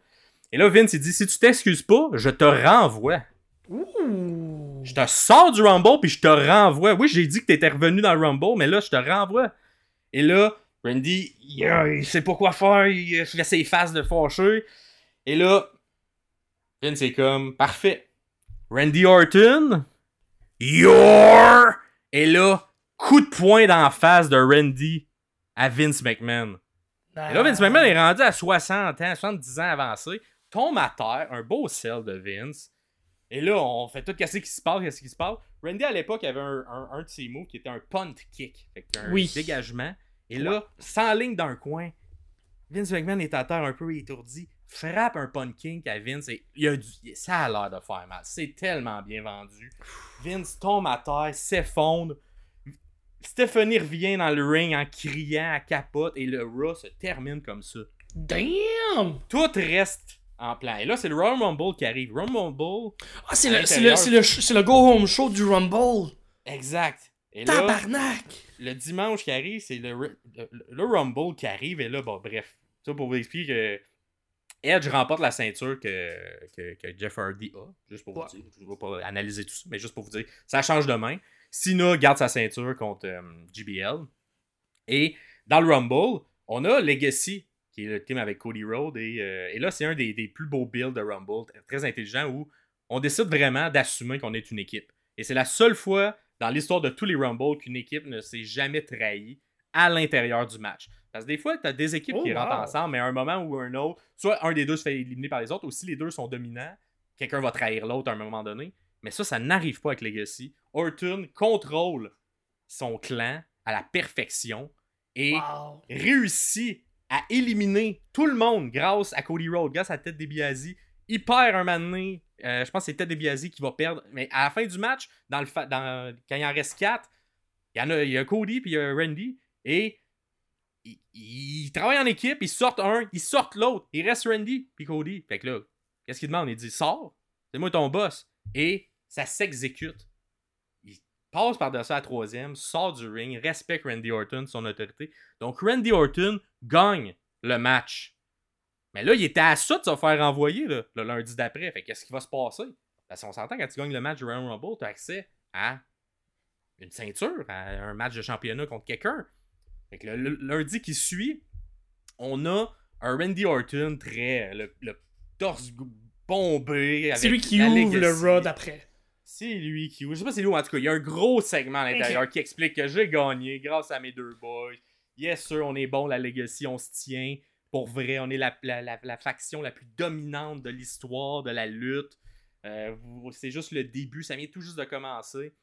Et là, Vince, il dit si tu t'excuses pas, je te renvoie. Ouh. Je te sors du Rumble puis je te renvoie. Oui, j'ai dit que t'étais revenu dans le Rumble, mais là, je te renvoie. Et là, Randy, il, il sait pas quoi faire, il fait ses faces de fâché. Et là, Vince est comme, parfait. Randy Orton, your! Et là, coup de poing d'en face de Randy à Vince McMahon. Et là, Vince McMahon est rendu à 60 ans, 70 ans avancé, tombe à terre, un beau sel de Vince. Et là, on fait tout casser ce qui se passe, qu'est-ce qui se passe. Randy, à l'époque, avait un, un, un de ses moves qui était un punt kick. Fait un Oui. dégagement. Et là, sans ligne d'un coin, Vince McMahon est à terre un peu étourdi, frappe un punt kick à Vince et il a du... ça a l'air de faire mal. C'est tellement bien vendu. Vince tombe à terre, s'effondre. Stephanie revient dans le ring en criant à capote et le Raw se termine comme ça. Damn! Tout reste en plan. Et là, c'est le Royal Rumble qui arrive. Rumble, Ah, c'est le, c'est le, le, sh- c'est le Go Home Show du Rumble. exact. Et là, Tabarnak! le dimanche qui arrive, c'est le, le, le Rumble qui arrive. Et là, bon, bref. Ça pour vous expliquer que Edge remporte la ceinture que, que, que Jeff Hardy a. Juste pour Ouais. vous dire. Je ne vais pas analyser tout ça, mais juste pour vous dire. Ça change de main. Cena garde sa ceinture contre euh, JBL. Et dans le Rumble, on a Legacy, qui est le team avec Cody Rhodes. Et, euh, et là, c'est un des, des plus beaux builds de Rumble, très intelligent, où on décide vraiment d'assumer qu'on est une équipe. Et c'est la seule fois dans l'histoire de tous les Rumbles qu'une équipe ne s'est jamais trahie à l'intérieur du match. Parce que des fois, tu as des équipes Oh, qui rentrent ensemble, mais à un moment ou un autre, soit un des deux se fait éliminer par les autres, ou si les deux sont dominants, quelqu'un va trahir l'autre à un moment donné. Mais ça, ça n'arrive pas avec Legacy. Orton contrôle son clan à la perfection et Wow. réussit à éliminer tout le monde grâce à Cody Rhodes, grâce à Ted DiBiase. Il perd un moment donné. Euh, je pense que c'est Ted DiBiase qui va perdre. Mais à la fin du match, dans le fa- dans- quand il en reste 4, il y, en a, il y a Cody puis il y a Randy. Et ils, travaillent en équipe, ils sortent un, ils sortent l'autre. Il reste Randy puis Cody. Fait que là, qu'est-ce qu'il demande? Il dit Sors, c'est moi ton boss. Et ça s'exécute. Il passe par-dessus la troisième, sort du ring, respecte Randy Orton, son autorité. Donc Randy Orton gagne le match. Mais là, il était à ça de se faire renvoyer le lundi d'après. Fait qu'est-ce qui va se passer? Parce qu'on s'entend quand tu gagnes le match du Royal Rumble, tu as accès à une ceinture, à un match de championnat contre quelqu'un. Fait que le, le- lundi qui suit, on a un Randy Orton très. le, le torse bombé. C'est lui qui ouvre le. Raw d'après. C'est lui qui. Je sais pas c'est lui en tout cas. Il y a un gros segment à l'intérieur qui explique que j'ai gagné grâce à mes deux boys. Yes, sir, on est bon, la Legacy, on se tient. Pour vrai, on est la, la, la- la faction la plus dominante de l'histoire, de la lutte. Euh, c'est juste le début, ça vient tout juste de commencer.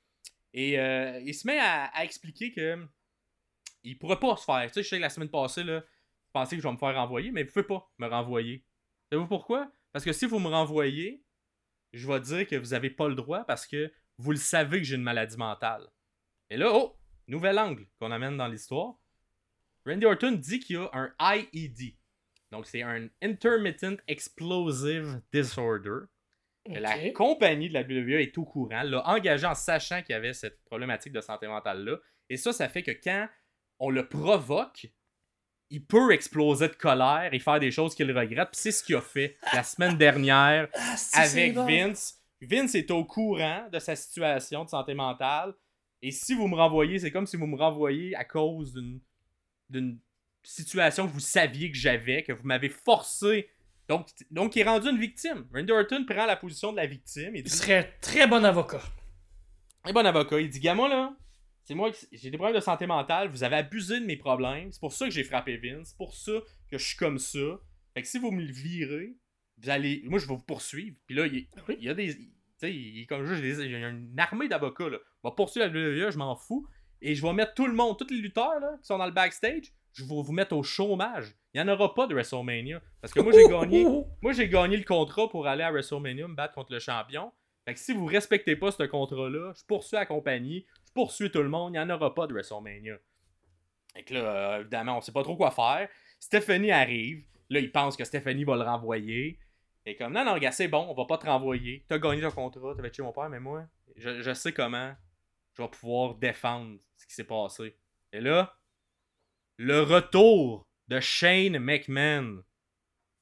Et euh, il se met à, à expliquer que il pourrait pas se faire. Tu sais, je sais que la semaine passée, là, je pensais que je vais me faire renvoyer, mais vous pouvez pas me renvoyer. Savez-vous pourquoi? Parce que si vous me renvoyez, je vais dire que vous avez pas le droit parce que vous le savez que j'ai une maladie mentale. Et là, oh, nouvel angle qu'on amène dans l'histoire. Randy Orton dit qu'il y a un IED. Donc, c'est un Intermittent Explosive Disorder. La compagnie de la WWE est au courant, l'a engagé en sachant qu'il y avait cette problématique de santé mentale-là. Et ça, ça fait que quand on le provoque, il peut exploser de colère et faire des choses qu'il regrette. Puis c'est ce qu'il a fait la semaine dernière Ah, avec. Vince. Vince est au courant de sa situation de santé mentale. Et si vous me renvoyez, c'est comme si vous me renvoyez à cause d'une d'une situation que vous saviez que j'avais, que vous m'avez forcé. Donc, donc, il est rendu une victime. Randy Orton prend la position de la victime. Il Il serait très bon avocat. un bon avocat. Il dit Gamin, là, c'est moi qui j'ai des problèmes de santé mentale. Vous avez abusé de mes problèmes. C'est pour ça que j'ai frappé Vince. C'est pour ça que je suis comme ça. Fait que si vous me le virez, vous allez. Moi, je vais vous poursuivre. Puis là, il, y a des. Tu sais, il est comme juste. Il y a une armée d'avocats, là. On va poursuivre la WWE, je m'en fous. Et je vais mettre tout le monde, tous les lutteurs, là, qui sont dans le backstage, je vais vous mettre au chômage. Il n'y en aura pas de WrestleMania. Parce que moi, j'ai gagné. Moi, j'ai gagné le contrat pour aller à WrestleMania me battre contre le champion. Fait que si vous respectez pas ce contrat-là, je poursuis la compagnie, je poursuis tout le monde, il n'y en aura pas de WrestleMania. Fait que là, euh, évidemment, on sait pas trop quoi faire. Stephanie arrive. Là, il pense que Stephanie va le renvoyer. Et comme, non, non, gars, c'est bon, on va pas te renvoyer. T'as gagné ton contrat, t'avais tué mon père, mais moi, je, je sais comment je vais pouvoir défendre ce qui s'est passé. Et là, le retour de Shane McMahon.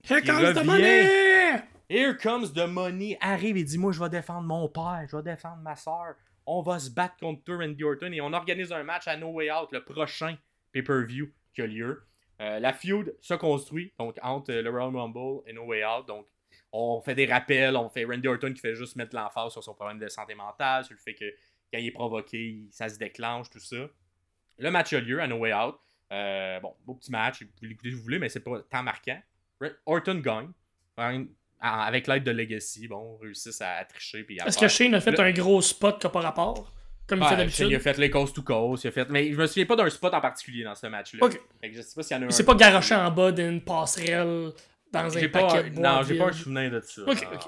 Here Qui comes the money! Here comes the money. Arrive et dis Moi, je vais défendre mon père, je vais défendre ma soeur. On va se battre contre Randy Orton et on organise un match à No Way Out, le prochain pay-per-view qui a lieu. Euh, la feud se construit donc entre euh, le Royal Rumble et No Way Out. Donc, on fait des rappels, on fait Randy Orton qui fait juste mettre l'emphase sur son problème de santé mentale, sur le fait que quand il est provoqué, ça se déclenche, tout ça. Le match a lieu à No Way Out. Euh, bon, beau petit match, vous pouvez l'écouter si vous voulez, mais c'est pas tant marquant. Orton gagne. Avec l'aide de Legacy, bon, réussissent à, à tricher. Puis à Est-ce que Shane a fait Le- un gros spot qui pas rapport? Comme il fait d'habitude? il a fait les coast to coast, il a fait... mais je me souviens pas d'un spot en particulier dans ce match-là. Ok. Fait que je sais pas s'il y en a un. Il s'est pas garoché en bas d'une passerelle dans J'ai un pas, paquet de non, j'ai pas un souvenir de ça. Ok, ok.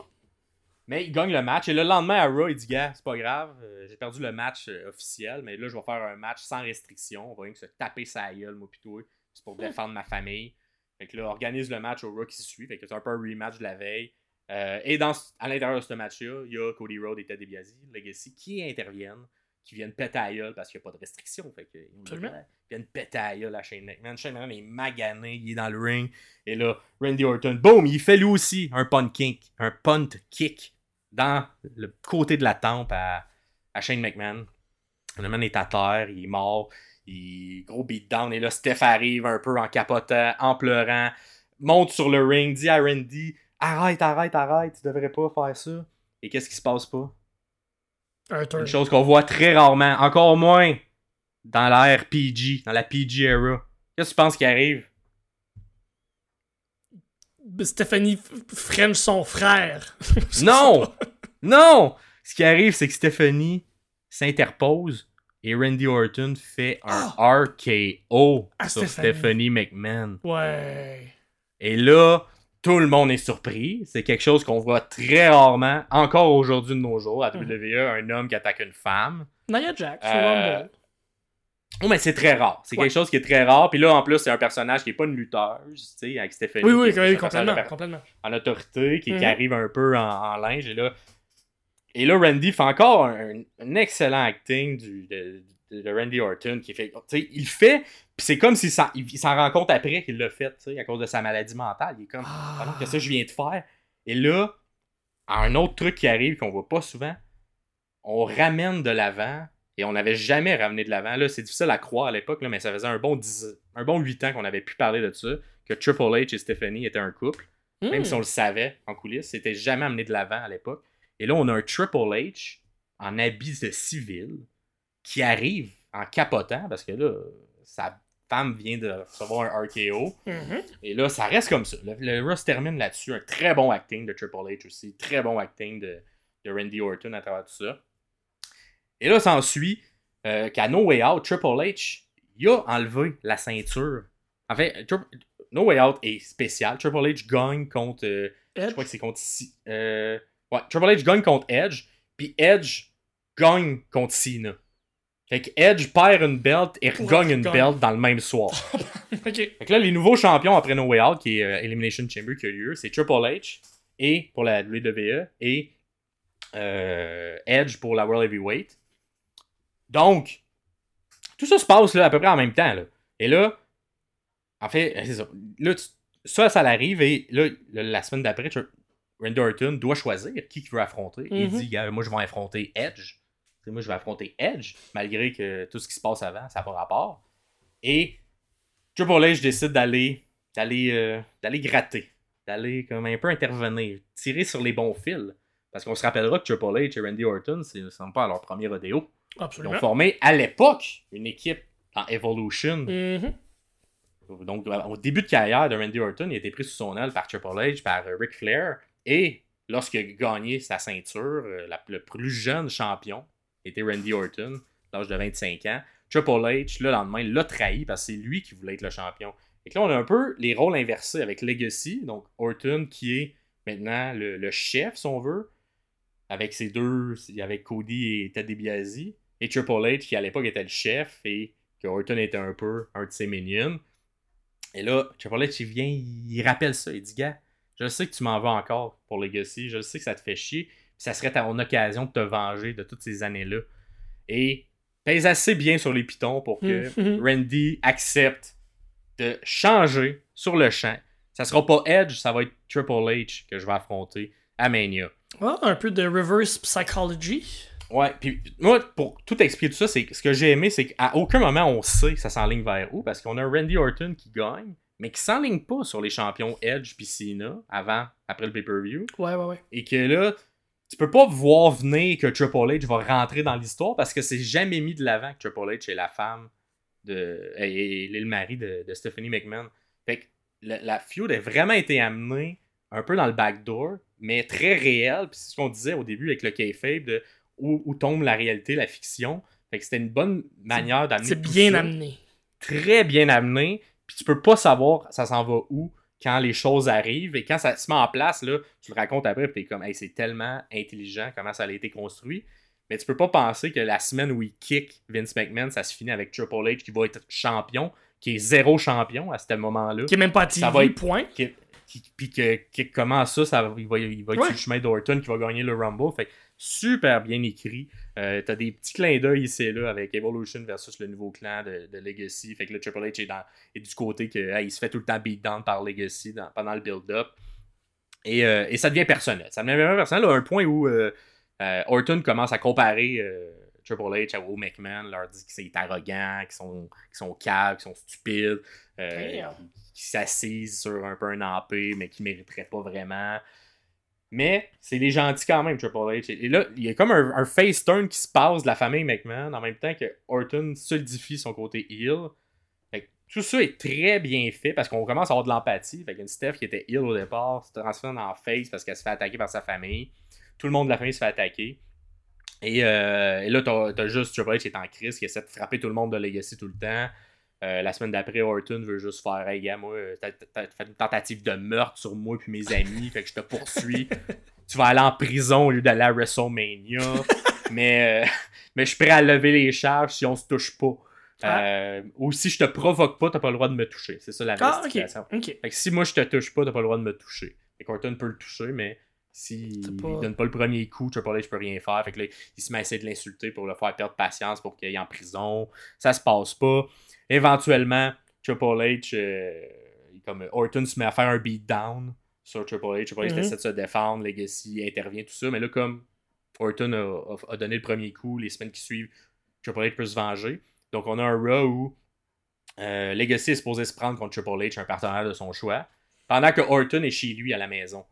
Mais il gagne le match. Et le lendemain à Raw, il dit Gars, c'est pas grave, euh, j'ai perdu le match euh, officiel, mais là, je vais faire un match sans restriction. On va rien que se taper sa gueule, moi, toi. C'est pour défendre ma famille. Fait que là, organise le match au Raw qui suit. Fait que c'est un peu un rematch de la veille. Euh, et dans, à l'intérieur de ce match-là, il y a Cody Rhodes et Ted DiBiase, Legacy, qui interviennent, qui viennent péter à gueule parce qu'il n'y a pas de restriction. Fait que, ils viennent péter à gueule à Shane McMahon. Shane McMahon est magané, il est dans le ring. Et là, Randy Orton, boum, il fait lui aussi un punt kick, un punt kick dans le côté de la tempe à, à Shane McMahon. McMahon est à terre, il est mort, il gros beatdown. Et là, Steph arrive un peu en capotant, en pleurant, monte sur le ring, dit à Randy Arrête, arrête, arrête, tu devrais pas faire ça. Et qu'est-ce qui se passe pas? Une chose qu'on voit très rarement, encore moins dans la RPG, dans la PG era. Qu'est-ce que tu penses qui arrive? Stephanie f- French son frère. Non! Non! Ce qui arrive, c'est que Stephanie s'interpose et Randy Orton fait un RKO Ah, sur Stephanie. Stephanie McMahon. Ouais. Et là, tout le monde est surpris. C'est quelque chose qu'on voit très rarement, encore aujourd'hui de nos jours, à Mhm. WWE, un homme qui attaque une femme. Nia Jax, Euh. Oh, mais c'est très rare. C'est Ouais. quelque chose qui est très rare. Puis là, en plus, c'est un personnage qui est pas une lutteuse, tu sais, avec Stephanie. Oui, oui, oui, complètement, en autorité, qui, qui Mhm. arrive un peu en, en linge. Et là, et là, Randy fait encore un, un excellent acting du, de, Randy Orton. Qui fait, il fait, puis c'est comme s'il s'en, il, il s'en rend compte après qu'il l'a fait, tu sais, à cause de sa maladie mentale. Il est comme, ah qu'est-ce que je viens de faire? Et là, un autre truc qui arrive qu'on voit pas souvent, on ramène de l'avant. Et on n'avait jamais ramené de l'avant. Là, c'est difficile à croire à l'époque, là, mais ça faisait un bon, 10 un bon 8 ans qu'on avait pu parler de ça, que Triple H et Stephanie étaient un couple même Hmm. si on le savait en coulisses, c'était jamais amené de l'avant à l'époque. Et là, on a un Triple H en habit de civil qui arrive en capotant parce que là, sa femme vient de recevoir un RKO. Mhm. Et là, ça reste comme ça. Le, le se termine là-dessus. Un très bon acting de Triple H aussi. Très bon acting de, de Randy Orton à travers tout ça. Et là, s'ensuit euh, qu'à No Way Out, Triple H, il a enlevé la ceinture. En fait, Tri- No Way Out est spécial. Triple H gagne contre. euh, je crois que c'est contre. Euh, ouais, Triple H gagne contre Edge. Puis Edge gagne contre Cena. Fait que Edge perd une belt et Ouais, gagne une gagne. belt dans le même soir. Fait que là, les nouveaux champions après No Way Out, qui est euh, Elimination Chamber qui a lieu, c'est Triple H et pour la WWE et euh, Edge pour la World Heavyweight. Donc, tout ça se passe là, à peu près en même temps. Là. Et là, en fait, c'est ça. Là, tu- ça, ça l'arrive et là, la semaine d'après, Randy Orton doit choisir qui il veut affronter. Il Mhm. dit, moi, je vais affronter Edge. Moi, je vais affronter Edge, malgré que tout ce qui se passe avant, ça n'a pas rapport. Et Triple H décide d'aller d'aller euh, d'aller gratter, d'aller comme un peu intervenir, tirer sur les bons fils. Parce qu'on se rappellera que Triple H et Randy Orton, c'est- ce sont pas leur premier rodéo. Ils ont Absolument. formé à l'époque une équipe dans Evolution. Mhm. Donc, au début de carrière de Randy Orton, il a été pris sous son aile par Triple H, par euh, Ric Flair. Et lorsqu'il a gagné sa ceinture, euh, le plus jeune champion était Randy Orton, l'âge de 25 ans. Triple H, le lendemain, l'a trahi parce que c'est lui qui voulait être le champion. Et là, on a un peu les rôles inversés avec Legacy. Donc, Orton qui est maintenant le, chef, si on veut, avec ses deux, avec Cody et Ted. Et Triple H qui à l'époque était le chef et que Orton était un peu un de ses minions. Et là, Triple H, il vient, il rappelle ça. Il dit, gars, je sais que tu m'en vas encore pour Legacy. Je sais que ça te fait chier. ça serait ton occasion de te venger de toutes ces années-là. Et pèse assez bien sur les pitons pour que. Randy accepte de changer sur le champ. Ça sera pas Edge, ça va être Triple H que je vais affronter à Mania. Ah, un peu de reverse psychology. Ouais, puis moi, pour tout expliquer tout ça, c'est ce que j'ai aimé, c'est qu'à aucun moment on sait que ça s'enligne vers où, parce qu'on a Randy Orton qui gagne, mais qui s'enligne pas sur les champions Edge puis Cena avant, après le pay-per-view, Ouais, ouais, ouais. et que là, tu peux pas voir venir que Triple H va rentrer dans l'histoire parce que c'est jamais mis de l'avant que Triple H est la femme de et, et le mari de, de Stephanie McMahon. Fait que la, la feud a vraiment été amenée un peu dans le backdoor, mais très réel. Puis c'est ce qu'on disait au début avec le kayfabe de où, où tombe la réalité, la fiction. Fait que c'était une bonne manière d'amener. C'est bien ça. amené. Très bien amené. Puis tu peux pas savoir ça s'en va où quand les choses arrivent. Et quand ça se met en place, là, tu le racontes après, puis t'es comme, hey, c'est tellement intelligent comment ça a été construit. Mais tu peux pas penser que la semaine où il kick Vince McMahon, ça se finit avec Triple H qui va être champion, qui est zéro champion à ce moment-là. Qui est même pas TV, Ça va être- point. Qui- qui- Puis que, que comment ça, ça il va, il va être Ouais. sur le chemin d'Orton qui va gagner le Rumble. Fait que super bien écrit. Euh, T'as des petits clins d'œil ici et là avec Evolution versus le nouveau clan de, de Legacy. Fait que le Triple H est, dans, est du côté que hey, il se fait tout le temps beat down par Legacy dans- pendant le build-up. Et, euh, et ça devient personnel. Ça devient vraiment personnel à un point où euh, Orton commence à comparer Triple H à Will McMahon, leur dit que c'est arrogant, qu'ils sont, qu'ils sont caves, qu'ils sont stupides, euh. Qui s'assisent sur un peu un AP, mais qui mériteraient pas vraiment. Mais c'est des gentils quand même, Triple H. Et là, il y a comme un, un face turn qui se passe de la famille McMahon en même temps que Orton solidifie son côté heel. Fait que tout ça est très bien fait parce qu'on commence à avoir de l'empathie. Fait qu'une Steph qui était heel au départ se transforme en face parce qu'elle se fait attaquer par sa famille. Tout le monde de la famille se fait attaquer. Et, euh, là, t'as t'as juste Triple H qui est en crise, qui essaie de frapper tout le monde de Legacy tout le temps. Euh, la semaine d'après, Orton veut juste faire Hey, gars, moi, euh, t'as fait une tentative de meurtre sur moi puis mes amis, fait que je te poursuis. tu vas aller en prison au lieu d'aller à WrestleMania. mais, euh, mais je suis prêt à lever les charges si on se touche pas. Euh, ou si je te provoque pas, t'as pas le droit de me toucher. C'est ça la vraie Ah. Fait que si moi je te touche pas, t'as pas le droit de me toucher. Fait qu'Orton peut le toucher, mais s'il pas- donne pas le premier coup, Triple H peut rien faire. Fait que là, il se met à essayer de l'insulter pour le faire perdre patience pour qu'il aille en prison. Ça se passe pas. Éventuellement, Triple H, euh, comme Orton se met à faire un beatdown sur Triple H. Triple H Mhm. essaie de se défendre, Legacy intervient, tout ça. Mais là, comme Orton a, donné le premier coup, les semaines qui suivent, Triple H peut se venger. Donc on a un Raw où euh, Legacy est supposé se prendre contre Triple H, un partenaire de son choix, pendant que Orton est chez lui à la maison.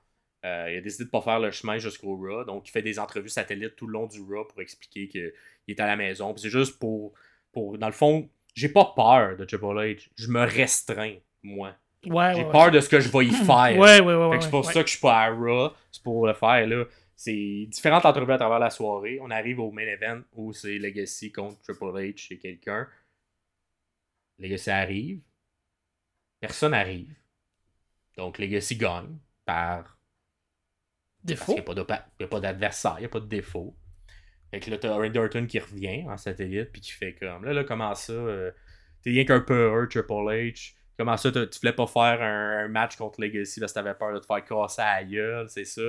Euh, il a décidé de pas faire le chemin jusqu'au Raw, donc il fait des entrevues satellites tout le long du Raw pour expliquer qu'il est à la maison. C'est juste pour, pour, dans le fond, j'ai pas peur de Triple H, je me restreins, moi. Ouais, J'ai ouais, peur de ce que je vais y faire. Ouais, c'est pour ça que je suis pas à Raw. C'est pour le faire, là. C'est différentes entrevues à travers la soirée. On arrive au main event où c'est Legacy contre Triple H chez quelqu'un. Legacy arrive. Personne arrive. Donc Legacy gagne par. Parce Défaut. n'y d'oppa- il y a pas d'adversaire, il n'y a pas de défaut. Fait que là, t'as Randy Orton qui revient en satellite, puis qui fait comme. Là, là, comment ça euh, T'es rien qu'un peureux, Triple H. Comment ça, tu voulais pas faire un, un match contre Legacy parce que t'avais peur de te faire casser à la gueule, c'est ça.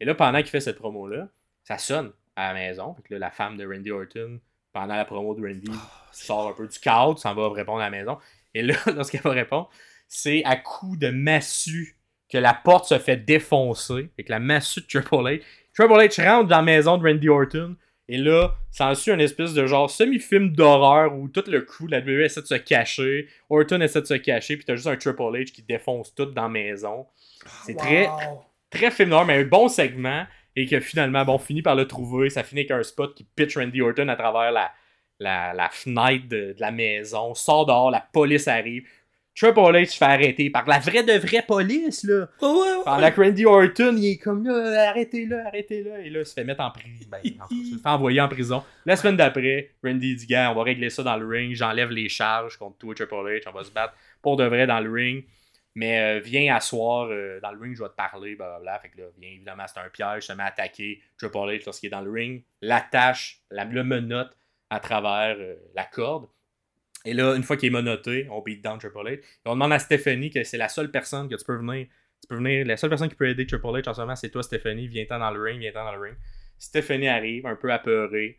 Et là, pendant qu'il fait cette promo-là, ça sonne à la maison. Fait que là, la femme de Randy Orton, pendant la promo de Randy, sort un peu du cadre, s'en va répondre à la maison. Et là, lorsqu'elle va répondre, c'est à coup de massue que la porte se fait défoncer. Fait que la massue de Triple H. Triple H rentre dans la maison de Randy Orton. Et là, s'ensuit une espèce de genre semi-film d'horreur où tout le de la WWE essaie de se cacher. Orton essaie de se cacher. Puis t'as juste un Triple H qui défonce tout dans la maison. C'est très, Wow. très film d'horreur, mais un bon segment. Et que finalement, bon, finit par le trouver. Ça finit avec un spot qui pitch Randy Orton à travers la, la, la fenêtre de, de la maison. Sort dehors, la police arrive. Triple H se fait arrêter par la vraie de vraie police, là. Ouais, ouais, Pendant que Randy Orton, il est comme là, arrêtez-le, arrêtez-le. Et là, il se fait mettre en prison. Ben, en il se fait envoyer en prison. La semaine d'après, Randy dit, gars, on va régler ça dans le ring. J'enlève les charges contre toi, Triple H. On va se battre pour de vrai dans le ring. Mais euh, viens asseoir euh, dans le ring, je vais te parler, blablabla. Fait que là, viens, évidemment, c'est un piège. Se met à attaquer Triple H lorsqu'il est dans le ring. L'attache, la, le menotte à travers euh, la corde. Et là, une fois qu'il est menotté, on beat down Triple H. Et on demande à Stephanie que c'est la seule personne que tu peux venir tu peux venir, la seule personne qui peut aider Triple H en ce moment, c'est toi, Stephanie. Viens-t'en dans le ring, viens-t'en dans le ring. Stephanie arrive, un peu apeurée.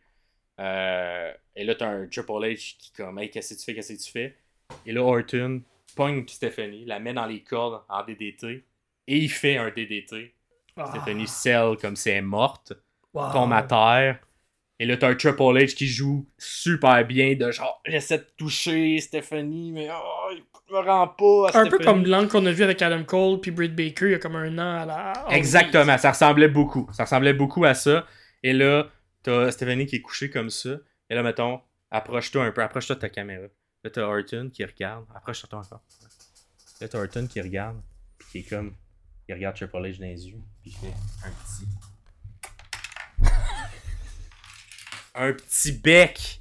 Euh, et là, t'as un Triple H qui comme, hey, qu'est-ce que tu fais, qu'est-ce que tu fais? Et là, Orton pogne Stephanie, la met dans les cordes en DDT. Et il fait un DDT. Ah. Stephanie selle comme si elle est morte, Wow. tombe à terre. Et là, t'as un Triple H qui joue super bien, de genre, j'essaie de toucher Stephanie, mais oh, il me rend pas à Un peu comme l'angle qu'on a vu avec Adam Cole puis Britt Baker il y a comme un an à la. Exactement, ça ressemblait beaucoup. Ça ressemblait beaucoup à ça. Et là, t'as Stephanie qui est couchée comme ça. Et là, mettons, approche-toi un peu, approche-toi de ta caméra. Là, t'as Orton qui regarde. Approche-toi encore. Là, t'as Orton qui regarde. Puis qui est comme. Il regarde Triple H dans les yeux. Puis il fait un petit. Un petit bec.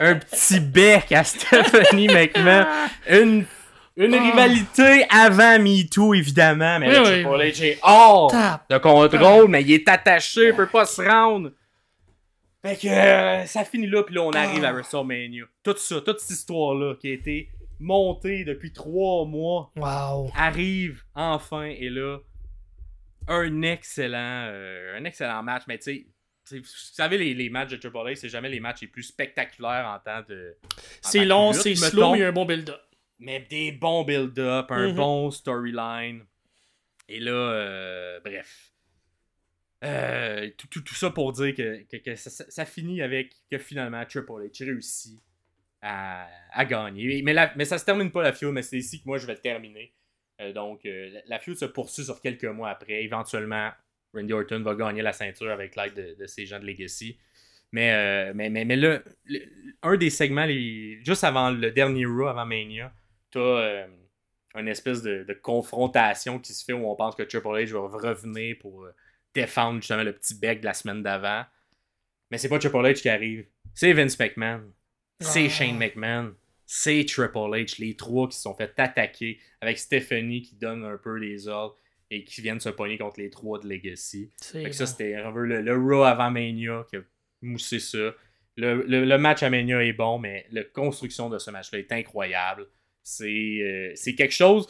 Un petit bec à Stephanie McMahon. Une, une Oh. rivalité avant MeToo, évidemment. Mais Oui. Triple H est hors de contrôle, mais il est attaché, il peut pas se rendre. Fait que euh, ça finit là, puis là, on arrive à Ah. WrestleMania. Tout ça, toute cette histoire-là qui a été montée depuis trois mois Wow. arrive enfin, et là, un excellent, euh, un excellent match. Mais tu sais, vous savez, les, les matchs de Triple H, c'est jamais les matchs les plus spectaculaires en temps de. C'est long, c'est slow, mais il y a un bon build-up. Mais des bons build-up, un Mhm. bon storyline. Et là, euh, bref. Euh, tout, tout- tout ça pour dire que, que- que ça, ça- ça finit avec que finalement Triple H réussit à, à gagner. Mais, la- mais ça se termine pas la feud, mais c'est ici que moi je vais le terminer. Euh, donc la, la feud se poursuit sur quelques mois après. Éventuellement, Randy Orton va gagner la ceinture avec l'aide de, de ces gens de Legacy. Mais, euh, mais, mais, mais là, le- un des segments, les, juste avant le dernier Raw, avant Mania, t'as euh, une espèce de, de confrontation qui se fait où on pense que Triple H va revenir pour euh, défendre justement le petit bec de la semaine d'avant. Mais c'est pas Triple H qui arrive. C'est Vince McMahon. C'est Ah. Shane McMahon. C'est Triple H. Les trois qui se sont fait attaquer avec Stephanie qui donne un peu les ordres et qui viennent se pogner contre les trois de Legacy. Fait que ça, c'était le, le Raw avant Mania qui a moussé ça. Le, le- le match à Mania est bon, mais la construction de ce match-là est incroyable. C'est euh, quelque chose.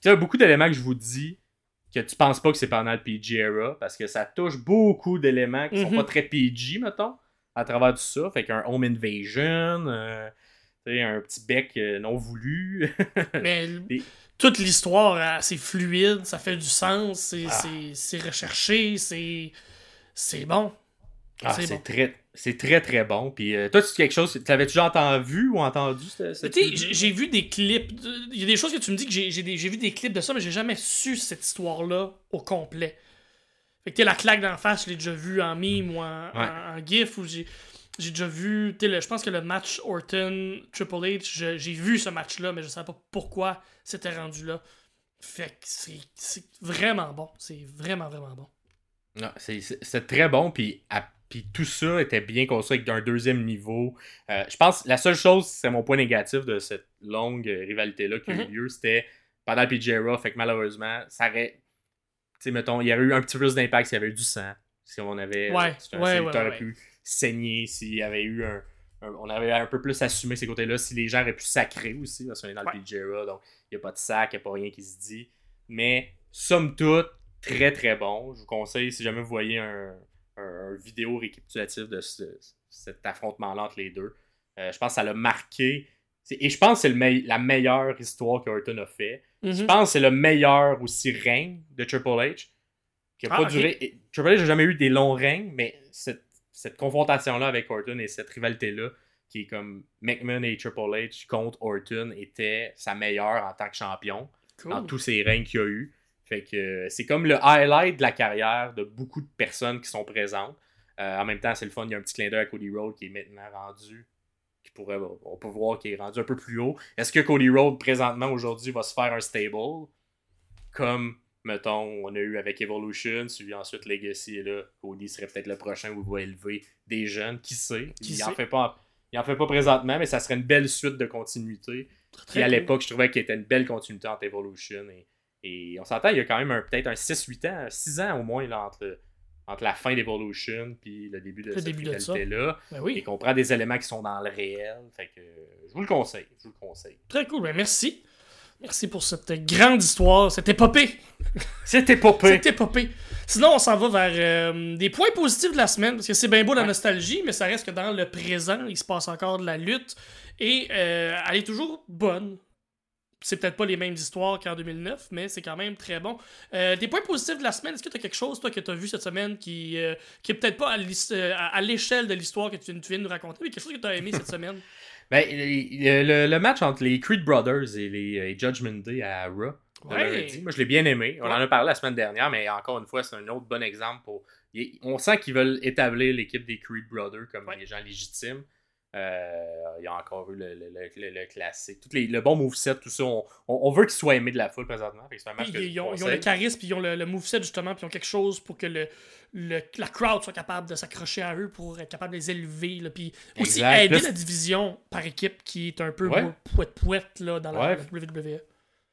Tu sais, beaucoup d'éléments que je vous dis que tu penses pas que c'est pendant le PG era parce que ça touche beaucoup d'éléments qui sont Mhm. pas très PG, mettons, à travers tout ça. Fait qu'un home invasion, euh, un petit bec euh, non voulu. Mais toute l'histoire, euh, c'est fluide, ça fait du sens, c'est Ah. recherché, c'est c'est bon. Ah, C'est bon. très, c'est très très bon. Puis euh, toi, c'est quelque chose, t'avais déjà entendu ou entendu Tu j'ai- vu des clips. Il y a des choses que tu me dis que j'ai vu des clips de ça, mais j'ai jamais su cette histoire-là au complet. Fait que tu la claque d'en face, je l'ai déjà vu en meme ou en, Ouais. en- en gif, ou j'ai j'ai déjà vu. tu sais, le- Je pense que le match Orton Triple H, j'ai vu ce match-là, mais je savais pas pourquoi c'était rendu là. Fait que c'est vraiment bon. C'est vraiment, vraiment bon. Non, c'est- très bon, puis, tout ça était bien construit avec un deuxième niveau. Euh, je pense la seule chose, c'est mon point négatif de cette longue rivalité-là qui a eu Mhm. lieu, c'était pendant PJ Raw, fait que malheureusement, ça aurait. Tu sais, mettons, il y aurait eu un petit plus d'impact s'il y avait eu du sang. Si on avait. Ouais, ouais, ouais. pu saigner, s'il y avait eu un. un- on avait un peu plus assumé ces côtés-là, si les gens auraient pu sacrer aussi, parce qu'on est dans Ouais. le Raw, donc il n'y a pas de sac, il n'y a pas rien qui se dit. Mais, somme toute, très très bon. Je vous conseille, si jamais vous voyez un, un- un vidéo récapitulatif de ce- cet affrontement-là entre les deux, euh, je pense que ça l'a marqué. Et je pense que c'est la meilleure histoire qu'Orton a fait. Je Mhm. pense que c'est le meilleur aussi règne de Triple H. Qui a Ah, pas duré. Triple H n'a jamais eu des longs règnes, mais cette, cette confrontation-là avec Orton et cette rivalité-là, qui est comme McMahon et Triple H contre Orton, était sa meilleure en tant que champion Cool. dans tous ces règnes qu'il y a eu. Fait que euh, c'est comme le highlight de la carrière de beaucoup de personnes qui sont présentes. Euh, en même temps, c'est le fun, il y a un petit clin d'œil à Cody Rhodes qui est maintenant rendu. Qui pourrait, on peut voir qu'il est rendu un peu plus haut. Est-ce que Cody Rhodes, présentement, aujourd'hui, va se faire un stable? Comme, mettons, on a eu avec Evolution, suivi ensuite Legacy, et là, Cody serait peut-être le prochain où il va élever des jeunes, qui sait? Qui il en sait? fait pas. Il en fait pas présentement, mais ça serait une belle suite de continuité. Très Puis à cool. l'époque, je trouvais qu'il était une belle continuité entre Evolution et, et on s'entend, il y a quand même un- peut-être un 6-8 ans, 6 ans au moins là, entre, entre la fin d'Evolution puis le début de Le cette début de rivalité-là. Ben Et oui. qu'on prend des éléments qui sont dans le réel. Fait que je vous le conseille. Je vous le conseille. Très cool. Ben merci. Merci pour cette grande histoire, cette épopée. Cette épopée. Cette épopée. Sinon, on s'en va vers euh, des points positifs de la semaine, parce que c'est bien beau la nostalgie, mais ça reste que dans le présent, il se passe encore de la lutte, et euh, elle est toujours bonne. C'est peut-être pas les mêmes histoires qu'en 2009, mais c'est quand même très bon. Euh, des points positifs de la semaine, est-ce que tu as quelque chose, toi, que tu as vu cette semaine qui, qui est peut-être pas à l'échelle de l'histoire que tu viens, tu viens de nous raconter, mais quelque chose que tu as aimé cette semaine? Ben, le, le- le match entre les Creed Brothers et les euh, Judgment Day à Raw, Ouais. moi je l'ai bien aimé. On en a parlé la semaine dernière, mais encore une fois, c'est un autre bon exemple pour. On sent qu'ils veulent établir l'équipe des Creed Brothers comme Ouais. des gens légitimes. Euh, il y a encore eu le, le- le- classique. Tout les, le bon moveset, tout ça. On, on- veut qu'ils soient aimés de la foule présentement. Un match que ils, ont, vous ils ont le charisme, puis ils ont le, le moveset justement, puis ils ont quelque chose pour que le, le- la crowd soit capable de s'accrocher à eux, pour être capable de les élever, là, puis aussi Exact. aider la division par équipe qui est un peu Ouais. pouette-pouette là, dans la, Ouais. WWE.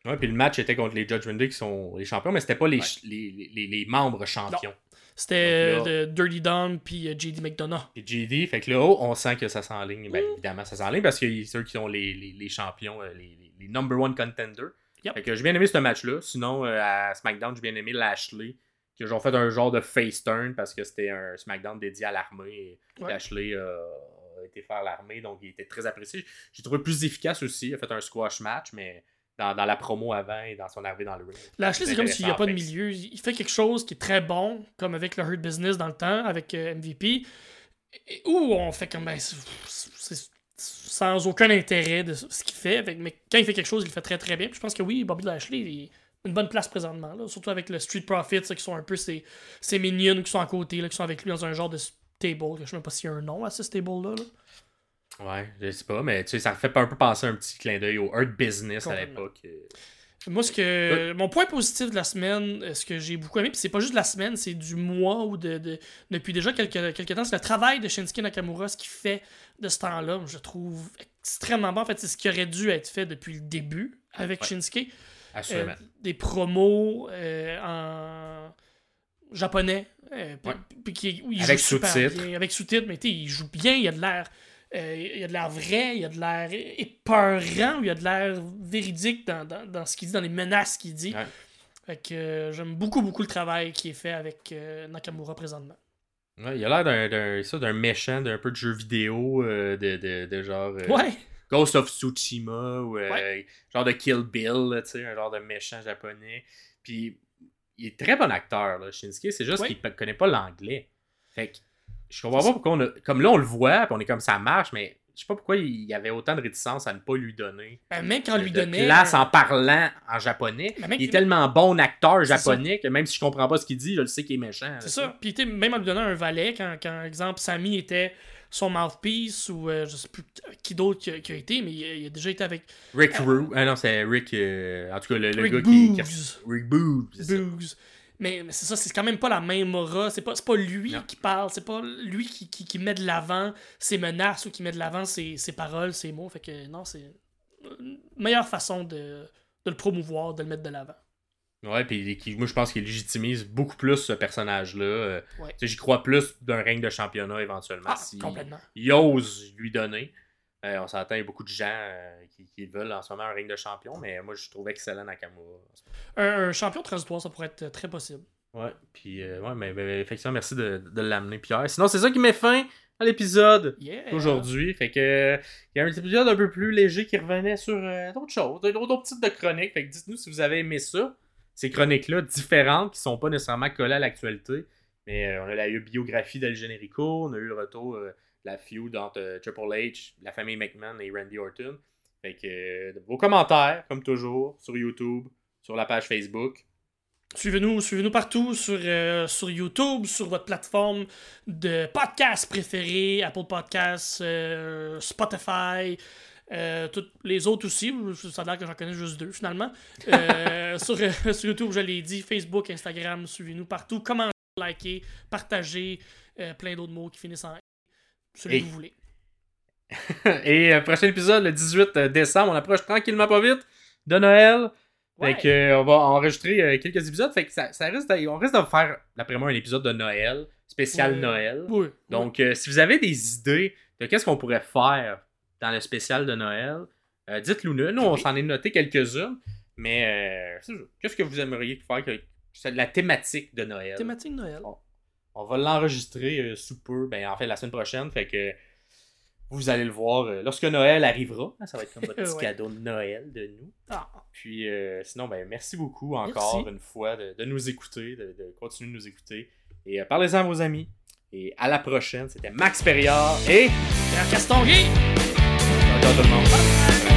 Ouais, puis le match était contre les Judgment Day qui sont les champions, mais c'était pas les, Ouais. ch- les, les- les membres champions. C'était euh, Dirty Dom puis euh, JD McDonough. Et JD, fait que là, oh, on sent que ça s'enligne. Ben, Mm. évidemment, ça s'enligne parce que c'est eux qui sont les, les, les champions, euh, les, les, number one contenders. Yep. Fait que j'ai bien aimé ce match-là. Sinon, à SmackDown, j'ai bien aimé Lashley, qui ont fait un genre de face turn parce que c'était un SmackDown dédié à l'armée. Ouais. Lashley euh, a été faire l'armée, donc il était très apprécié. J'ai trouvé plus efficace aussi. Il a fait un squash match, mais dans, dans la promo avant et dans son arrivée dans le ring. Lashley, c'est comme s'il n'y a pas de milieu. Il fait quelque chose qui est très bon, comme avec le Hurt Business dans le temps, avec euh, MVP, et- où on fait comme. Ben, c'est- sans aucun intérêt de ce qu'il fait. Mais quand il fait quelque chose, il le fait très très bien. Puis je pense que oui, Bobby Lashley, il est une bonne place présentement. Là, surtout avec le Street Profits, qui sont un peu ses, ses minions qui sont à côté, là, qui sont avec lui dans un genre de stable. Je sais même pas s'il y a un nom à ce stable-là. là. Ouais, je sais pas, mais tu sais, ça fait un peu penser un petit clin d'œil au Hurt Business à l'époque. euh. Moi, ce que mon point positif de la semaine, euh, ce que j'ai beaucoup aimé, puis c'est pas juste de la semaine, c'est du mois ou de, de- depuis déjà quelques, quelques temps, c'est le travail de Shinsuke Nakamura, ce qu'il fait de ce temps-là, je trouve extrêmement bon. En fait, c'est ce qui aurait dû être fait depuis le début avec Ouais. Shinsuke. Assurément. Euh, des promos euh, en japonais. euh, Ouais. puis il Avec joue sous-titres. bien, Avec sous-titres, mais tu sais, il joue bien, il y a de l'air. Euh, il y a de l'air vrai, il y a de l'air épeurant, il y a de l'air véridique dans, dans- dans ce qu'il dit, dans les menaces qu'il dit. Ouais. Fait que euh, j'aime beaucoup, beaucoup le travail qui est fait avec euh, Nakamura présentement. Ouais, il a l'air d'un, méchant, d'un peu de jeu vidéo, de, de, de genre Ouais, Ghost of Tsushima, ou genre de Kill Bill, là, tu sais, un genre de méchant japonais. Puis il est très bon acteur, là, Shinsuke, c'est juste qu'il ne connaît pas l'anglais. Fait que je comprends pas pourquoi on a. Comme là, on le voit, puis on est comme ça marche, mais je sais pas pourquoi il y avait autant de réticence à ne pas lui donner. ben, même quand lui de donnait. place en parlant en japonais. Ben, il est tellement bon acteur japonais que même si je comprends pas ce qu'il dit, je le sais qu'il est méchant. C'est ça. Puis même en lui donnant un valet, quand, quand exemple, Sammy était son mouthpiece ou euh, je sais plus qui d'autre qui, a- qui a été, mais il a, il a déjà été avec Rick Rue. Ah non, c'est Rick. euh, en tout cas, le, le Rick gars qui, qui. Boogs. Rick Boogs. Boogs. Mais, mais c'est ça, c'est quand même pas la même aura. C'est pas, pas lui Non. qui parle, c'est pas lui qui, qui, qui met de l'avant ses menaces ou qui met de l'avant ses, ses paroles, ses mots. Fait que non, c'est une meilleure façon de, de le promouvoir, de le mettre de l'avant. Ouais, puis qui- moi je pense qu'il légitimise beaucoup plus ce personnage-là. Euh, Ouais. J'y crois plus d'un règne de championnat éventuellement. Ah, si complètement. il ose lui donner. Euh, on s'entend, il y a beaucoup de gens euh, qui, qui veulent en ce moment un règne de champion, mais moi je trouve excellent Nakamura. Un, un champion transitoire, ça pourrait être très possible. Ouais, puis euh, ouais, mais, mais effectivement, merci de, de l'amener, Pierre. Sinon, c'est ça qui met fin à l'épisode Yeah. aujourd'hui. Fait que il y a un épisode un peu plus léger qui revenait sur d'autres choses, d'autres types de chroniques. Fait que dites-nous si vous avez aimé ça. Ces chroniques-là différentes qui sont pas nécessairement collées à l'actualité. Mais on a la biographie d'El Generico, on a eu le retour la feud entre euh, Triple H, la famille McMahon et Randy Orton. Fait que euh, vos commentaires, comme toujours, sur YouTube, sur la page Facebook. Suivez-nous, suivez-nous partout sur, euh, sur YouTube, sur votre plateforme de podcast préférée, Apple Podcasts, euh, Spotify, euh, toutes les autres aussi. Ça a l'air que j'en connais juste deux finalement. Sur, sur YouTube, je l'ai dit, Facebook, Instagram, suivez-nous partout. Commentez, likez, partagez, euh, plein d'autres mots qui finissent en celui Et- que vous voulez. Et euh, prochain épisode, le 18 décembre, on approche tranquillement pas vite de Noël. Ouais. Fait que, euh, on va enregistrer euh, quelques épisodes. Fait que ça, ça risque de- on risque de faire, d'après moi, un épisode de Noël, spécial. Noël. Oui. Donc, euh, si vous avez des idées de qu'est-ce qu'on pourrait faire dans le spécial de Noël, Euh, Dites-nous nous. Nous, on s'en est noté quelques-unes. Mais euh, qu'est-ce que vous aimeriez faire que la thématique de Noël? Thématique Noël. On va l'enregistrer euh, sous peu, ben en fait la semaine prochaine, fait que vous allez le voir euh, lorsque Noël arrivera. hein, ça va être comme votre petit Ouais. cadeau de Noël de nous. Ah, Puis euh, sinon, ben merci beaucoup encore Merci. une fois de, de nous écouter, de, de continuer de nous écouter. Et euh, parlez-en à vos amis. Et à la prochaine, c'était Max Perriard et Pierre Castonguay! ciao tout le monde.